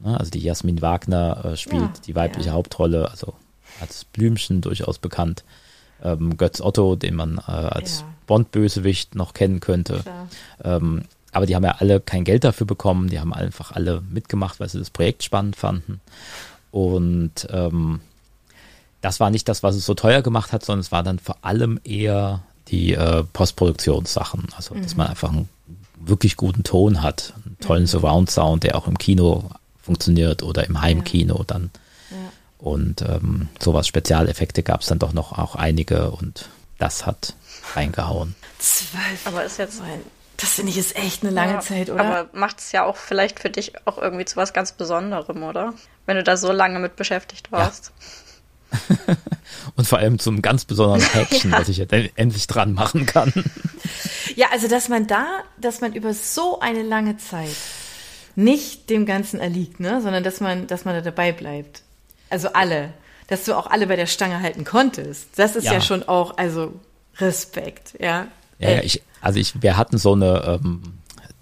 Ne, also die Jasmin Wagner äh, spielt ja, die weibliche ja. Hauptrolle, also als Blümchen durchaus bekannt. Ähm, Götz Otto, den man äh, als ja. Bond-Bösewicht noch kennen könnte. Ähm, aber die haben ja alle kein Geld dafür bekommen, die haben einfach alle mitgemacht, weil sie das Projekt spannend fanden. Und ähm, das war nicht das, was es so teuer gemacht hat, sondern es war dann vor allem eher die äh, Postproduktionssachen. Also, mhm. dass man einfach einen wirklich guten Ton hat, einen tollen mhm. Surround-Sound, der auch im Kino funktioniert oder im Heimkino ja. dann. Und ähm, sowas, Spezialeffekte gab es dann doch noch auch einige und das hat reingehauen. Zwölf. Aber ist jetzt ein das finde ich ist echt eine lange ja, Zeit, oder? Aber macht es ja auch vielleicht für dich auch irgendwie zu was ganz Besonderem, oder? Wenn du da so lange mit beschäftigt warst. Ja. Und vor allem zum ganz besonderen Action, ja. was ich jetzt endlich dran machen kann. Ja, also dass man da, dass man über so eine lange Zeit nicht dem Ganzen erliegt, ne, sondern dass man, dass man da dabei bleibt. Also alle, dass du auch alle bei der Stange halten konntest. Das ist ja, ja schon auch, also Respekt, ja. Ja, ja, ich, also ich, wir hatten so eine ähm,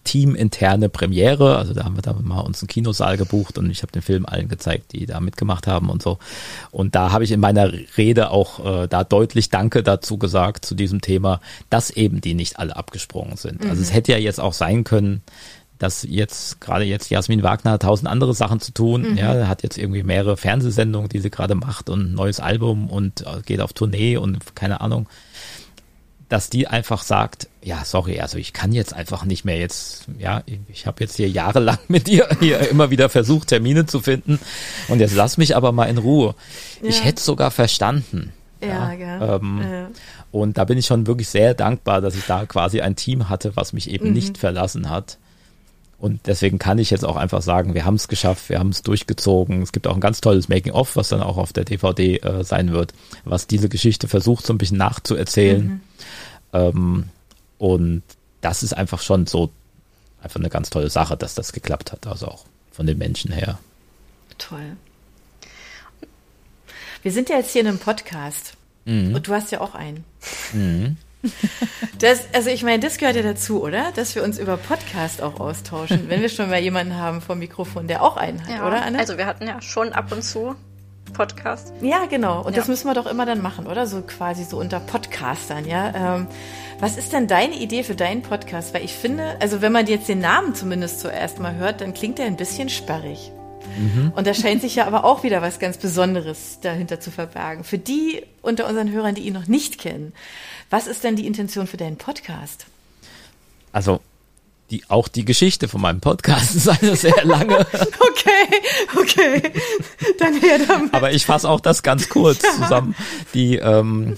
teaminterne Premiere, also da haben wir da mal uns einen Kinosaal gebucht und ich habe den Film allen gezeigt, die da mitgemacht haben und so. Und da habe ich in meiner Rede auch äh, da deutlich Danke dazu gesagt zu diesem Thema, dass eben die nicht alle abgesprungen sind. Mhm. Also es mhm. hätte ja jetzt auch sein können, dass jetzt gerade jetzt Jasmin Wagner hat tausend andere Sachen zu tun. Mhm. Ja, hat jetzt irgendwie mehrere Fernsehsendungen, die sie gerade macht und ein neues Album und äh, geht auf Tournee und keine Ahnung dass die einfach sagt, ja, sorry, also ich kann jetzt einfach nicht mehr jetzt, ja, ich habe jetzt hier jahrelang mit dir hier immer wieder versucht, Termine zu finden und jetzt lass mich aber mal in Ruhe. Ja. Ich hätte sogar verstanden. Ja, ja, ähm, ja, Und da bin ich schon wirklich sehr dankbar, dass ich da quasi ein Team hatte, was mich eben mhm. nicht verlassen hat. Und deswegen kann ich jetzt auch einfach sagen, wir haben es geschafft, wir haben es durchgezogen. Es gibt auch ein ganz tolles Making-of, was dann auch auf der DVD äh, sein wird, was diese Geschichte versucht, so ein bisschen nachzuerzählen. Mhm. Ähm, und das ist einfach schon so einfach eine ganz tolle Sache, dass das geklappt hat, also auch von den Menschen her. Toll. Wir sind ja jetzt hier in einem Podcast mhm. und du hast ja auch einen. Mhm. Das, also ich meine, das gehört ja dazu, oder? Dass wir uns über Podcast auch austauschen, wenn wir schon mal jemanden haben vom Mikrofon, der auch einen hat, ja, oder Anne? Also wir hatten ja schon ab und zu Podcast. Ja, genau. Und Ja. das müssen wir doch immer dann machen, oder? So quasi so unter Podcastern, ja. Ähm, was ist denn deine Idee für deinen Podcast? Weil ich finde, also wenn man jetzt den Namen zumindest zuerst mal hört, dann klingt er ein bisschen sperrig. Und da scheint sich ja aber auch wieder was ganz Besonderes dahinter zu verbergen. Für die unter unseren Hörern, die ihn noch nicht kennen, was ist denn die Intention für deinen Podcast? Also die, auch die Geschichte von meinem Podcast ist eine sehr lange, Okay, okay. Dann her damit. aber ich fasse auch das ganz kurz zusammen. Die, ähm,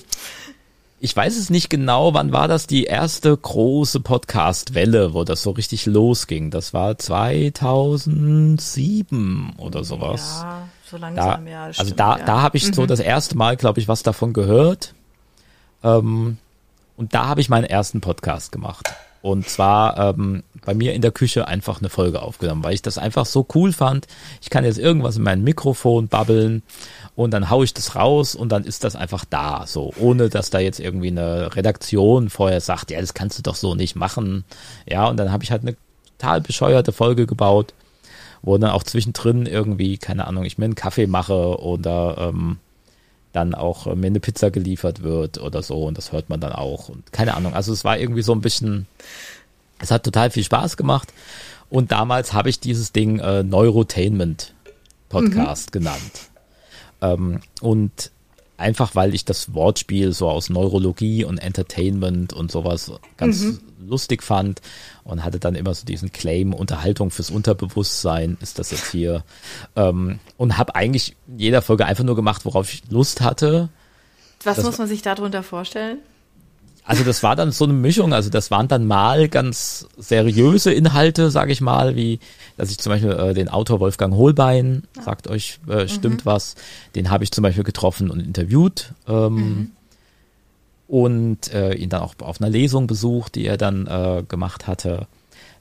ich weiß es nicht genau, wann war das die erste große Podcast-Welle, wo das so richtig losging. Das war 2007 oder sowas. Ja, so da, langsam, ja. also stimmt, da, ja. da habe ich so das erste Mal, glaube ich, was davon gehört. Ähm, und da habe ich meinen ersten Podcast gemacht. Und zwar ähm, bei mir in der Küche einfach eine Folge aufgenommen, weil ich das einfach so cool fand. Ich kann jetzt irgendwas in mein Mikrofon babbeln und dann hau ich das raus und dann ist das einfach da, so ohne dass da jetzt irgendwie eine Redaktion vorher sagt, ja, das kannst du doch so nicht machen. Ja, und dann habe ich halt eine total bescheuerte Folge gebaut, wo dann auch zwischendrin irgendwie, keine Ahnung, ich mir einen Kaffee mache oder ähm, dann auch äh, mir eine Pizza geliefert wird oder so und das hört man dann auch und keine Ahnung. Also es war irgendwie so ein bisschen, es hat total viel Spaß gemacht und damals habe ich dieses Ding äh, Neurotainment Podcast genannt. Ähm, und einfach weil ich das Wortspiel so aus Neurologie und Entertainment und sowas ganz lustig fand und hatte dann immer so diesen Claim Unterhaltung fürs Unterbewusstsein ist das jetzt hier ähm, und habe eigentlich in jeder Folge einfach nur gemacht, worauf ich Lust hatte. Was das- muss man sich darunter vorstellen? Also das war dann so eine Mischung, also das waren dann mal ganz seriöse Inhalte, sage ich mal, wie dass ich zum Beispiel äh, den Autor Wolfgang Holbein, sagt euch, äh, stimmt was, den habe ich zum Beispiel getroffen und interviewt ähm, und äh, ihn dann auch auf einer Lesung besucht, die er dann äh, gemacht hatte.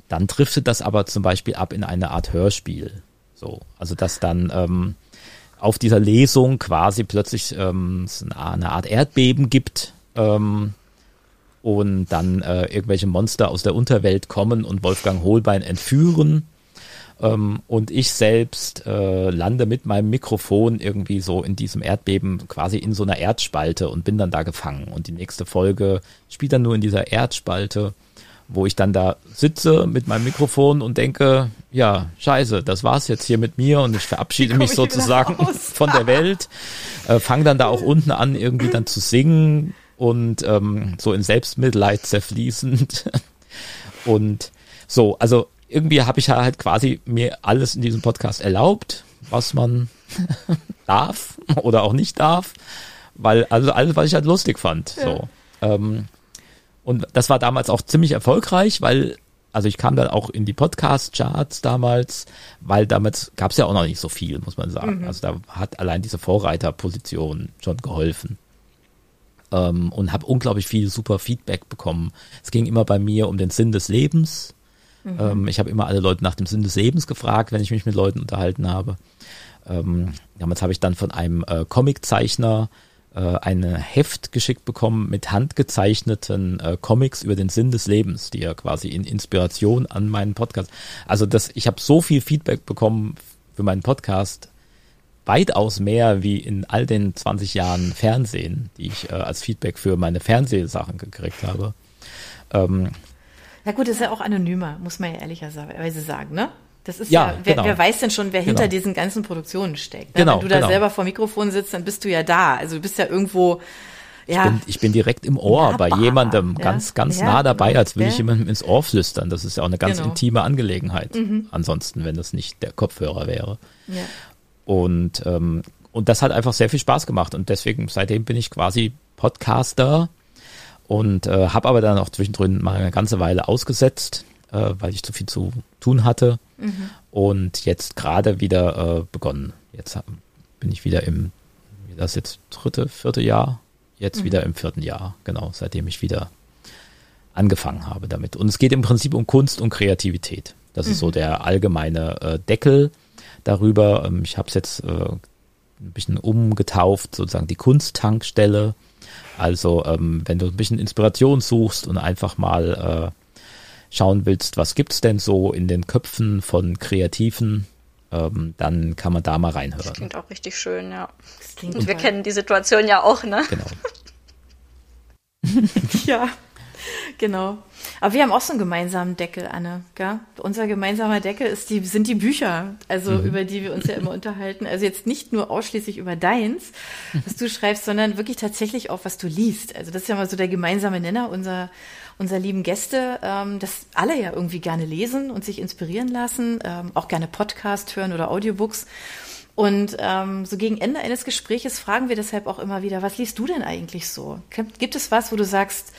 Dann driftet das aber zum Beispiel ab in eine Art Hörspiel. So, also dass dann ähm, auf dieser Lesung quasi plötzlich ähm, eine Art Erdbeben gibt ähm, und dann äh, irgendwelche Monster aus der Unterwelt kommen und Wolfgang Holbein entführen. Ähm, und ich selbst äh, lande mit meinem Mikrofon irgendwie so in diesem Erdbeben quasi in so einer Erdspalte und bin dann da gefangen. Und die nächste Folge spielt dann nur in dieser Erdspalte, wo ich dann da sitze mit meinem Mikrofon und denke, ja, scheiße, das war's jetzt hier mit mir und ich verabschiede mich ich sozusagen von der Welt, äh, fange dann da auch unten an, irgendwie dann zu singen und ähm, so in Selbstmitleid zerfließend. und so, also irgendwie habe ich halt quasi mir alles in diesem Podcast erlaubt, was man darf oder auch nicht darf, weil also alles, was ich halt lustig fand. So. Ähm, und das war damals auch ziemlich erfolgreich, weil, also ich kam dann auch in die Podcast-Charts damals, weil damals gab es ja auch noch nicht so viel, muss man sagen. Also da hat allein diese Vorreiterposition schon geholfen. Ähm, und habe unglaublich viel super Feedback bekommen. Es ging immer bei mir um den Sinn des Lebens. Ähm, ich habe immer alle Leute nach dem Sinn des Lebens gefragt, wenn ich mich mit Leuten unterhalten habe. Ähm, damals habe ich dann von einem äh, Comiczeichner äh, ein Heft geschickt bekommen mit handgezeichneten äh, Comics über den Sinn des Lebens, die er quasi in Inspiration an meinen Podcast. Also das, ich habe so viel Feedback bekommen für meinen Podcast, weitaus mehr wie in all den 20 Jahren Fernsehen, die ich äh, als Feedback für meine Fernsehsachen gekriegt habe. Ähm, Ja gut, das ist ja auch anonymer, muss man ja ehrlicherweise sagen, ne? Das ist Ja, ja, wer, genau. wer weiß denn schon, wer hinter Genau. diesen ganzen Produktionen steckt? Ne? Genau, Wenn du da genau. selber vor Mikrofon sitzt, dann bist du ja da. Also du bist ja irgendwo, ja, bin, ich bin direkt im Ohr bei Nahbar, jemandem, ja. ganz, ganz Ja, nah dabei, genau. als will ich Ja. jemandem ins Ohr flüstern. Das ist ja auch eine ganz Genau. intime Angelegenheit. Ansonsten, wenn das nicht der Kopfhörer wäre. Und, ähm, und das hat einfach sehr viel Spaß gemacht. Und deswegen, seitdem bin ich quasi Podcaster und äh, habe aber dann auch zwischendrin mal eine ganze Weile ausgesetzt, äh, weil ich zu viel zu tun hatte. Und jetzt gerade wieder äh, begonnen. Jetzt bin ich wieder im, das jetzt dritte, vierte Jahr? Jetzt wieder im vierten Jahr, genau, seitdem ich wieder angefangen habe damit. Und es geht im Prinzip um Kunst und Kreativität. Das ist so der allgemeine äh, Deckel darüber. Ähm, ich habe es jetzt äh, ein bisschen umgetauft, sozusagen die Kunsttankstelle. Also ähm, wenn du ein bisschen Inspiration suchst und einfach mal äh, schauen willst, was gibt's denn so in den Köpfen von Kreativen, ähm, dann kann man da mal reinhören. Das klingt auch richtig schön, ja. Und wir kennen die Situation ja auch, ne? Genau. ja, genau. Aber wir haben auch so einen gemeinsamen Deckel, Anne. Gell? Unser gemeinsamer Deckel ist die, sind die Bücher, also mhm. über die wir uns ja immer unterhalten. Also jetzt nicht nur ausschließlich über deins, was du schreibst, sondern wirklich tatsächlich auch, was du liest. Also das ist ja mal so der gemeinsame Nenner unserer, unserer lieben Gäste, ähm, dass alle ja irgendwie gerne lesen und sich inspirieren lassen, ähm, auch gerne Podcast hören oder Audiobooks. Und ähm, so gegen Ende eines Gespräches fragen wir deshalb auch immer wieder, was liest du denn eigentlich so? Gibt es was, wo du sagst,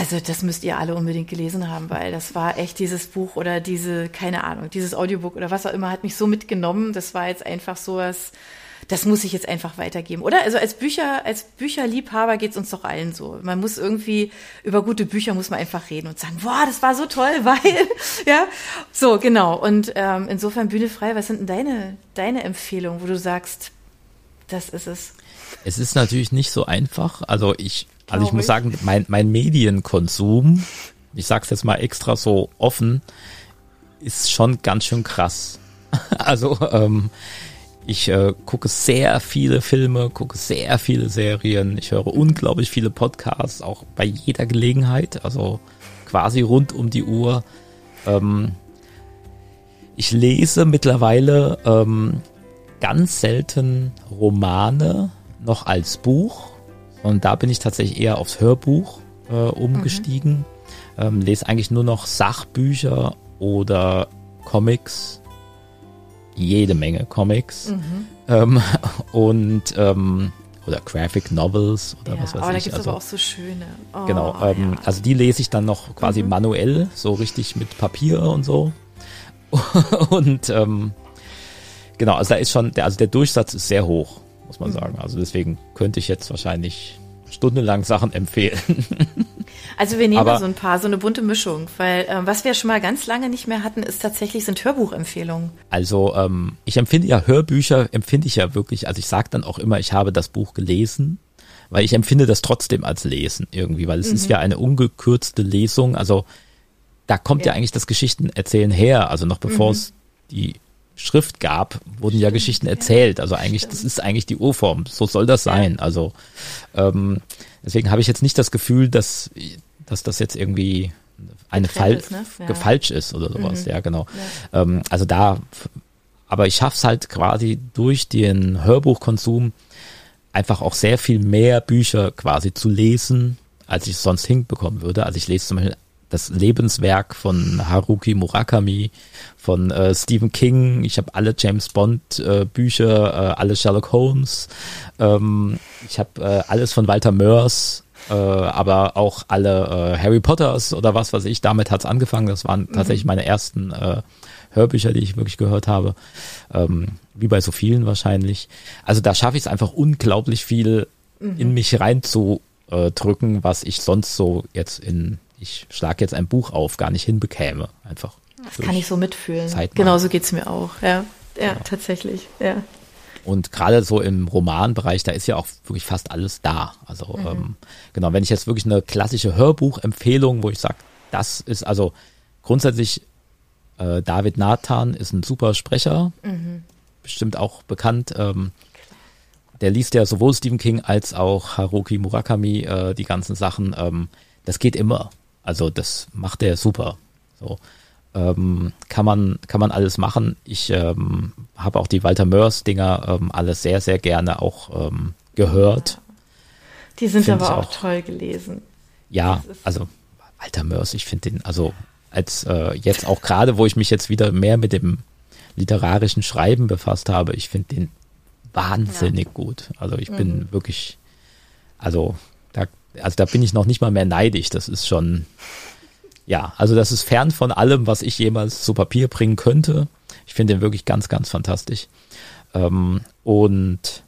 also das müsst ihr alle unbedingt gelesen haben, weil das war echt dieses Buch oder diese, keine Ahnung, dieses Audiobook oder was auch immer hat mich so mitgenommen. Das war jetzt einfach so was, das muss ich jetzt einfach weitergeben. Oder? Also als Bücher, als Bücherliebhaber geht's uns doch allen so. Man muss irgendwie, über gute Bücher muss man einfach reden und sagen, boah, das war so toll, weil, ja, so, genau. Und ähm, insofern Bühne frei, was sind denn deine, deine Empfehlungen, wo du sagst, das ist es? Es ist natürlich nicht so einfach. Also ich also ich muss sagen, mein, mein Medienkonsum, ich sag's jetzt mal extra so offen, ist schon ganz schön krass. Also ähm, ich äh, gucke sehr viele Filme, gucke sehr viele Serien, ich höre unglaublich viele Podcasts, auch bei jeder Gelegenheit, also quasi rund um die Uhr. Ähm, ich lese mittlerweile ähm, ganz selten Romane noch als Buch und da bin ich tatsächlich eher aufs Hörbuch äh, umgestiegen. Mhm. Ähm, lese eigentlich nur noch Sachbücher oder Comics. Jede Menge Comics. Mhm. Ähm, und ähm, oder Graphic Novels oder ja, was weiß aber ich. Da gibt es also, aber auch so schöne. Oh, genau, ähm, ja. also die lese ich dann noch quasi mhm. manuell, so richtig mit Papier und so. und ähm, genau, also da ist schon, der, also der Durchsatz ist sehr hoch muss man sagen. Also deswegen könnte ich jetzt wahrscheinlich stundenlang Sachen empfehlen. Also wir nehmen Aber, so ein paar, so eine bunte Mischung, weil äh, was wir schon mal ganz lange nicht mehr hatten, ist tatsächlich sind Hörbuchempfehlungen. Also ähm, ich empfinde ja Hörbücher, empfinde ich ja wirklich, also ich sage dann auch immer, ich habe das Buch gelesen, weil ich empfinde das trotzdem als Lesen irgendwie, weil es mhm. ist ja eine ungekürzte Lesung, also da kommt ja, ja eigentlich das Geschichtenerzählen her, also noch bevor mhm. es die Schrift gab, wurden ja Geschichten erzählt. Also eigentlich, das ist eigentlich die Urform. So soll das sein. Also ähm, deswegen habe ich jetzt nicht das Gefühl, dass, dass das jetzt irgendwie eine Fall ist, ne? ja. falsch ist oder sowas. Mhm. Ja, genau. Ja. Ähm, also da, aber ich schaffe es halt quasi durch den Hörbuchkonsum einfach auch sehr viel mehr Bücher quasi zu lesen, als ich sonst hinbekommen würde. Also ich lese zum Beispiel das Lebenswerk von Haruki Murakami, von äh, Stephen King. Ich habe alle James Bond äh, Bücher, äh, alle Sherlock Holmes. Ähm, ich habe äh, alles von Walter Mörs, äh, aber auch alle Harry Potters oder was weiß ich. Damit hat's angefangen. Das waren mhm. tatsächlich meine ersten Hörbücher, die ich wirklich gehört habe. Ähm, wie bei so vielen wahrscheinlich. Also da schaffe ich es einfach unglaublich viel mhm. in mich reinzudrücken, was ich sonst so jetzt in ich schlage jetzt ein Buch auf, gar nicht hinbekäme. Einfach. Das kann ich so mitfühlen. Zeitmangel. Genauso geht's mir auch. Ja, ja, ja. tatsächlich. Ja. Und gerade so im Romanbereich, da ist ja auch wirklich fast alles da. Also mhm. ähm, genau, wenn ich jetzt wirklich eine klassische Hörbuchempfehlung, wo ich sage, das ist also grundsätzlich äh, David Nathan ist ein super Sprecher, mhm. bestimmt auch bekannt. Ähm, der liest ja sowohl Stephen King als auch Haruki Murakami äh, die ganzen Sachen. Ähm, das geht immer. Also das macht er super. So ähm, kann man kann man alles machen. Ich ähm, habe auch die Walter Mörs Dinger ähm, alles sehr sehr gerne auch ähm, gehört. Die sind find aber auch, auch, toll gelesen. Ja, also Walter Mörs, ich finde den also als äh, jetzt auch gerade, wo ich mich jetzt wieder mehr mit dem literarischen Schreiben befasst habe, ich finde den wahnsinnig ja. gut. Also ich mhm. bin wirklich, also da also da bin ich noch nicht mal mehr neidisch. Das ist schon, ja, also das ist fern von allem, was ich jemals zu Papier bringen könnte. Ich finde den wirklich ganz, ganz fantastisch. Ähm, und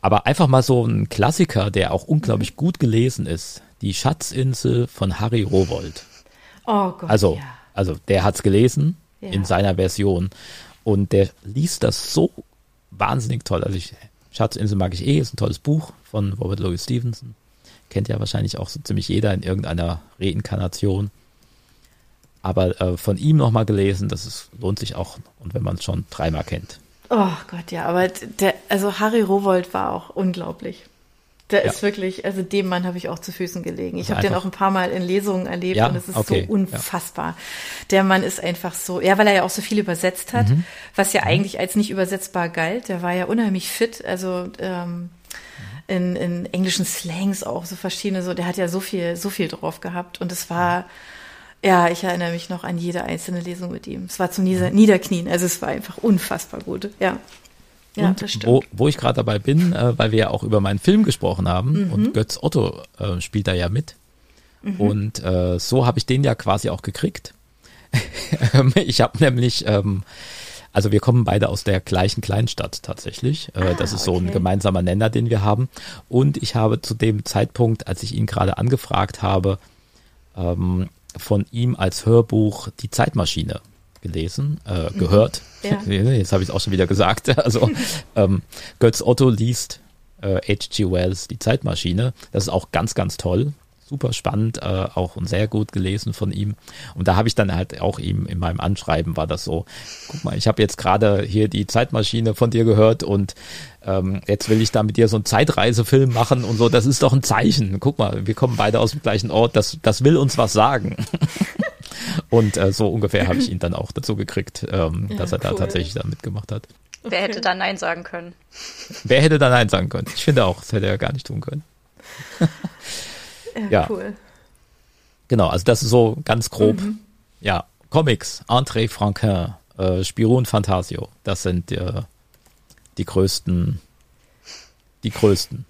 aber einfach mal so ein Klassiker, der auch unglaublich gut gelesen ist. Die Schatzinsel von Harry Rowold. Oh Gott. Also, ja. also der hat's gelesen ja. in seiner Version. Und der liest das so wahnsinnig toll. Also ich, Schatzinsel mag ich eh, ist ein tolles Buch von Robert Louis Stevenson kennt ja wahrscheinlich auch so ziemlich jeder in irgendeiner Reinkarnation. aber äh, von ihm nochmal gelesen, das ist, lohnt sich auch und wenn man es schon dreimal kennt. Oh Gott, ja, aber der, also Harry Rowold war auch unglaublich. Der ja. ist wirklich, also dem Mann habe ich auch zu Füßen gelegen. Ich habe den auch ein paar Mal in Lesungen erlebt ja, und es ist okay. so unfassbar. Ja. Der Mann ist einfach so, ja, weil er ja auch so viel übersetzt hat, mhm. was ja mhm. eigentlich als nicht übersetzbar galt. Der war ja unheimlich fit, also ähm, in, in englischen Slangs auch so verschiedene, so, der hat ja so viel, so viel drauf gehabt und es war, ja, ich erinnere mich noch an jede einzelne Lesung mit ihm. Es war zum Niederknien, also es war einfach unfassbar gut, ja. Ja, und das stimmt. Wo, wo ich gerade dabei bin, äh, weil wir ja auch über meinen Film gesprochen haben mhm. und Götz Otto äh, spielt da ja mit. Mhm. Und äh, so habe ich den ja quasi auch gekriegt. ich habe nämlich, ähm, also wir kommen beide aus der gleichen Kleinstadt tatsächlich. Äh, ah, das ist okay. so ein gemeinsamer Nenner, den wir haben. Und ich habe zu dem Zeitpunkt, als ich ihn gerade angefragt habe, ähm, von ihm als Hörbuch Die Zeitmaschine gelesen, äh, mhm. gehört. Ja. Jetzt habe ich es auch schon wieder gesagt. Also ähm, Götz Otto liest äh, H.G. Wells Die Zeitmaschine. Das ist auch ganz, ganz toll. Super spannend, äh, auch und sehr gut gelesen von ihm. Und da habe ich dann halt auch ihm in meinem Anschreiben war das so, guck mal, ich habe jetzt gerade hier die Zeitmaschine von dir gehört und ähm, jetzt will ich da mit dir so einen Zeitreisefilm machen und so. Das ist doch ein Zeichen. Guck mal, wir kommen beide aus dem gleichen Ort. Das, das will uns was sagen. Und äh, so ungefähr habe ich ihn dann auch dazu gekriegt, ähm, ja, dass er cool. da tatsächlich da mitgemacht hat. Wer hätte da Nein sagen können? Wer hätte da Nein sagen können? Ich finde auch, das hätte er gar nicht tun können. ja, cool. Genau, also das ist so ganz grob. Mhm. Ja, Comics, André Franquin, äh, Spirou und Fantasio, das sind äh, die größten, die größten.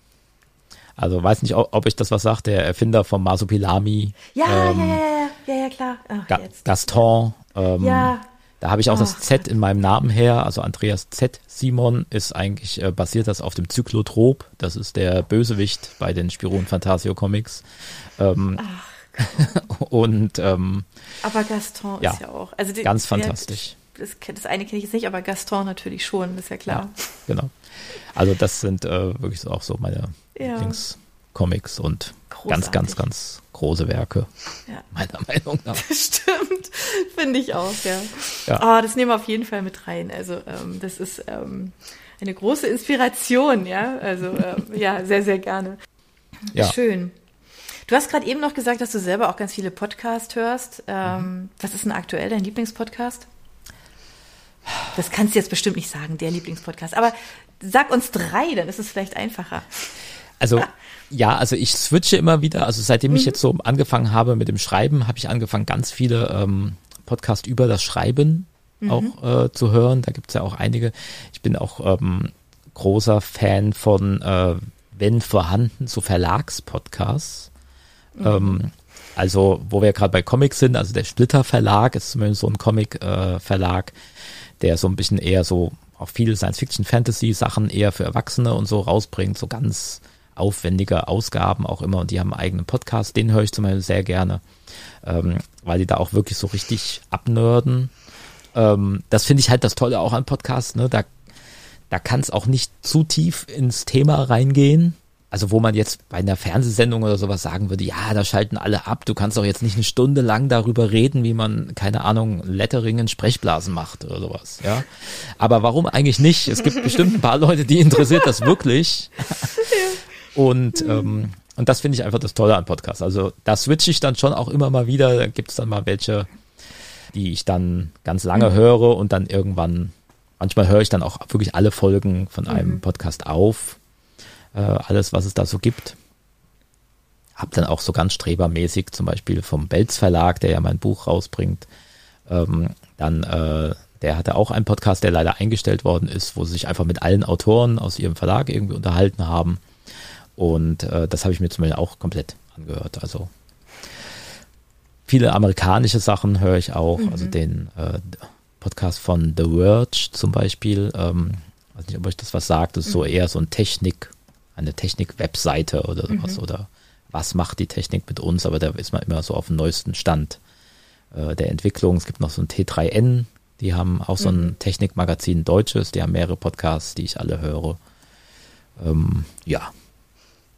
Also weiß nicht, ob, ich das was sagt, der Erfinder von Masupilami. Ja, ähm, ja, ja, ja, ja, klar. Ach, Ga Gaston. Ähm, ja. Da habe ich auch Ach, das Z in meinem Namen her. Also Andreas Z. Simon ist eigentlich, äh, basiert das auf dem Zyklotrop. Das ist der Bösewicht bei den Spiro und Fantasio Comics. Ähm, Ach, und ähm, aber Gaston ja, ist ja auch. Also die, ganz fantastisch. Das, das eine kenne ich jetzt nicht, aber Gaston natürlich schon, ist ja klar. Ja, genau. Also das sind äh, wirklich auch so meine ja. Lieblingscomics und Großartig. ganz, ganz, ganz große Werke. Ja. Meiner Meinung nach. Stimmt, finde ich auch, ja. ja. Oh, das nehmen wir auf jeden Fall mit rein. Also ähm, das ist ähm, eine große Inspiration, ja. Also ähm, ja, sehr, sehr gerne. Ja. Schön. Du hast gerade eben noch gesagt, dass du selber auch ganz viele Podcasts hörst. Ähm, mhm. Was ist denn aktuell dein Lieblingspodcast? Das kannst du jetzt bestimmt nicht sagen, der Lieblingspodcast. Aber sag uns drei, dann ist es vielleicht einfacher. Also ja, also ich switche immer wieder. Also seitdem mhm. ich jetzt so angefangen habe mit dem Schreiben, habe ich angefangen, ganz viele ähm, Podcasts über das Schreiben mhm. auch äh, zu hören. Da gibt's ja auch einige. Ich bin auch ähm, großer Fan von, äh, wenn vorhanden, so Verlagspodcasts. Mhm. Ähm, also, wo wir gerade bei Comics sind, also der Splitter Verlag ist zumindest so ein Comic-Verlag, äh, der so ein bisschen eher so auch viele Science-Fiction-Fantasy-Sachen eher für Erwachsene und so rausbringt, so ganz aufwendige Ausgaben auch immer und die haben einen eigenen Podcast, den höre ich zum Beispiel sehr gerne, ähm, weil die da auch wirklich so richtig abnörden. Ähm, das finde ich halt das Tolle auch an Podcasts, ne? da, da kann es auch nicht zu tief ins Thema reingehen. Also wo man jetzt bei einer Fernsehsendung oder sowas sagen würde, ja, da schalten alle ab, du kannst doch jetzt nicht eine Stunde lang darüber reden, wie man, keine Ahnung, Letteringen Sprechblasen macht oder sowas, ja. Aber warum eigentlich nicht? Es gibt bestimmt ein paar Leute, die interessiert das wirklich. Und, ähm, und das finde ich einfach das Tolle an Podcasts. Also da switche ich dann schon auch immer mal wieder. Da gibt es dann mal welche, die ich dann ganz lange mhm. höre und dann irgendwann, manchmal höre ich dann auch wirklich alle Folgen von einem mhm. Podcast auf. Äh, alles, was es da so gibt. Hab dann auch so ganz strebermäßig zum Beispiel vom Belz Verlag, der ja mein Buch rausbringt, ähm, dann äh, der hatte auch einen Podcast, der leider eingestellt worden ist, wo sie sich einfach mit allen Autoren aus ihrem Verlag irgendwie unterhalten haben. Und äh, das habe ich mir zum Beispiel auch komplett angehört. Also viele amerikanische Sachen höre ich auch. Mhm. Also den äh, Podcast von The Verge zum Beispiel. Ähm, weiß nicht, ob euch das was sagt. Das ist mhm. so eher so ein Technik, eine Technik-Webseite oder sowas. Mhm. Oder was macht die Technik mit uns? Aber da ist man immer so auf dem neuesten Stand äh, der Entwicklung. Es gibt noch so ein T3N. Die haben auch so ein mhm. Technikmagazin Deutsches. Die haben mehrere Podcasts, die ich alle höre. Ähm, ja,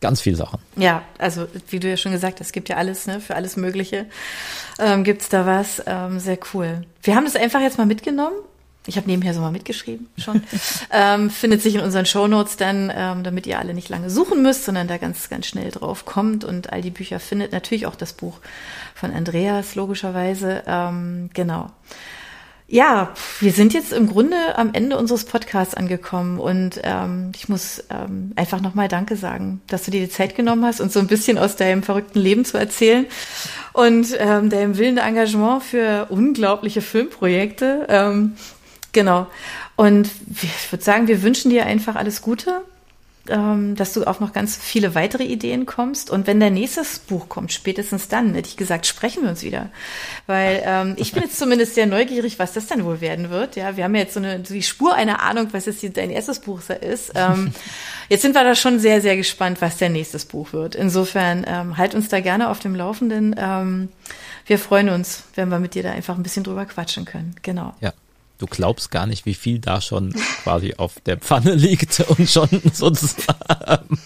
ganz viele Sachen. Ja, also wie du ja schon gesagt hast, es gibt ja alles, ne, für alles Mögliche ähm, gibt's da was. Ähm, sehr cool. Wir haben das einfach jetzt mal mitgenommen. Ich habe nebenher so mal mitgeschrieben schon. ähm, findet sich in unseren Shownotes dann, ähm, damit ihr alle nicht lange suchen müsst, sondern da ganz, ganz schnell drauf kommt und all die Bücher findet. Natürlich auch das Buch von Andreas, logischerweise. Ähm, genau. Ja, wir sind jetzt im Grunde am Ende unseres Podcasts angekommen und ähm, ich muss ähm, einfach nochmal Danke sagen, dass du dir die Zeit genommen hast, uns so ein bisschen aus deinem verrückten Leben zu erzählen und ähm, deinem willenden Engagement für unglaubliche Filmprojekte. Ähm, genau. Und ich würde sagen, wir wünschen dir einfach alles Gute dass du auf noch ganz viele weitere Ideen kommst. Und wenn dein nächstes Buch kommt, spätestens dann, hätte ich gesagt, sprechen wir uns wieder. Weil ähm, ich bin jetzt zumindest sehr neugierig, was das dann wohl werden wird. Ja, wir haben ja jetzt so eine so die Spur einer Ahnung, was jetzt dein erstes Buch ist. Ähm, jetzt sind wir da schon sehr, sehr gespannt, was dein nächstes Buch wird. Insofern ähm, halt uns da gerne auf dem Laufenden. Ähm, wir freuen uns, wenn wir mit dir da einfach ein bisschen drüber quatschen können. Genau. Ja du glaubst gar nicht, wie viel da schon quasi auf der Pfanne liegt und schon sozusagen.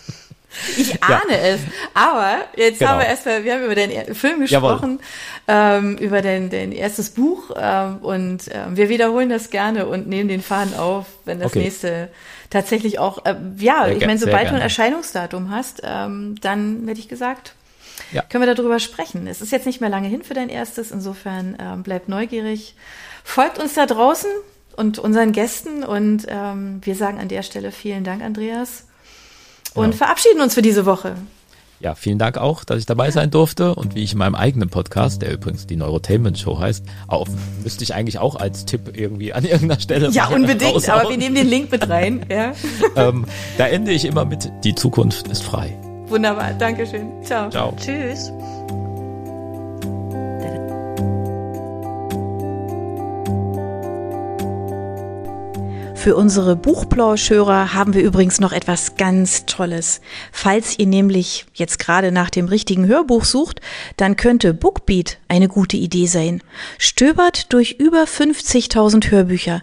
Ich ahne ja. es. Aber jetzt genau. haben wir erstmal, wir haben über den Film gesprochen, ähm, über dein, dein erstes Buch ähm, und äh, wir wiederholen das gerne und nehmen den Faden auf, wenn das okay. nächste tatsächlich auch, äh, ja, sehr ich meine, sobald du ein Erscheinungsdatum hast, ähm, dann hätte ich gesagt, ja. können wir darüber sprechen. Es ist jetzt nicht mehr lange hin für dein erstes, insofern ähm, bleib neugierig. Folgt uns da draußen und unseren Gästen und ähm, wir sagen an der Stelle vielen Dank, Andreas, und ja. verabschieden uns für diese Woche. Ja, vielen Dank auch, dass ich dabei sein durfte und wie ich in meinem eigenen Podcast, der übrigens die Neurotainment Show heißt, auch, müsste ich eigentlich auch als Tipp irgendwie an irgendeiner Stelle. Ja, unbedingt, aber wir nehmen den Link mit rein. Ja. ähm, da ende ich immer mit, die Zukunft ist frei. Wunderbar, Dankeschön. Ciao. Ciao. Tschüss. Für unsere Buchplauschhörer haben wir übrigens noch etwas ganz Tolles. Falls ihr nämlich jetzt gerade nach dem richtigen Hörbuch sucht, dann könnte Bookbeat eine gute Idee sein. Stöbert durch über 50.000 Hörbücher.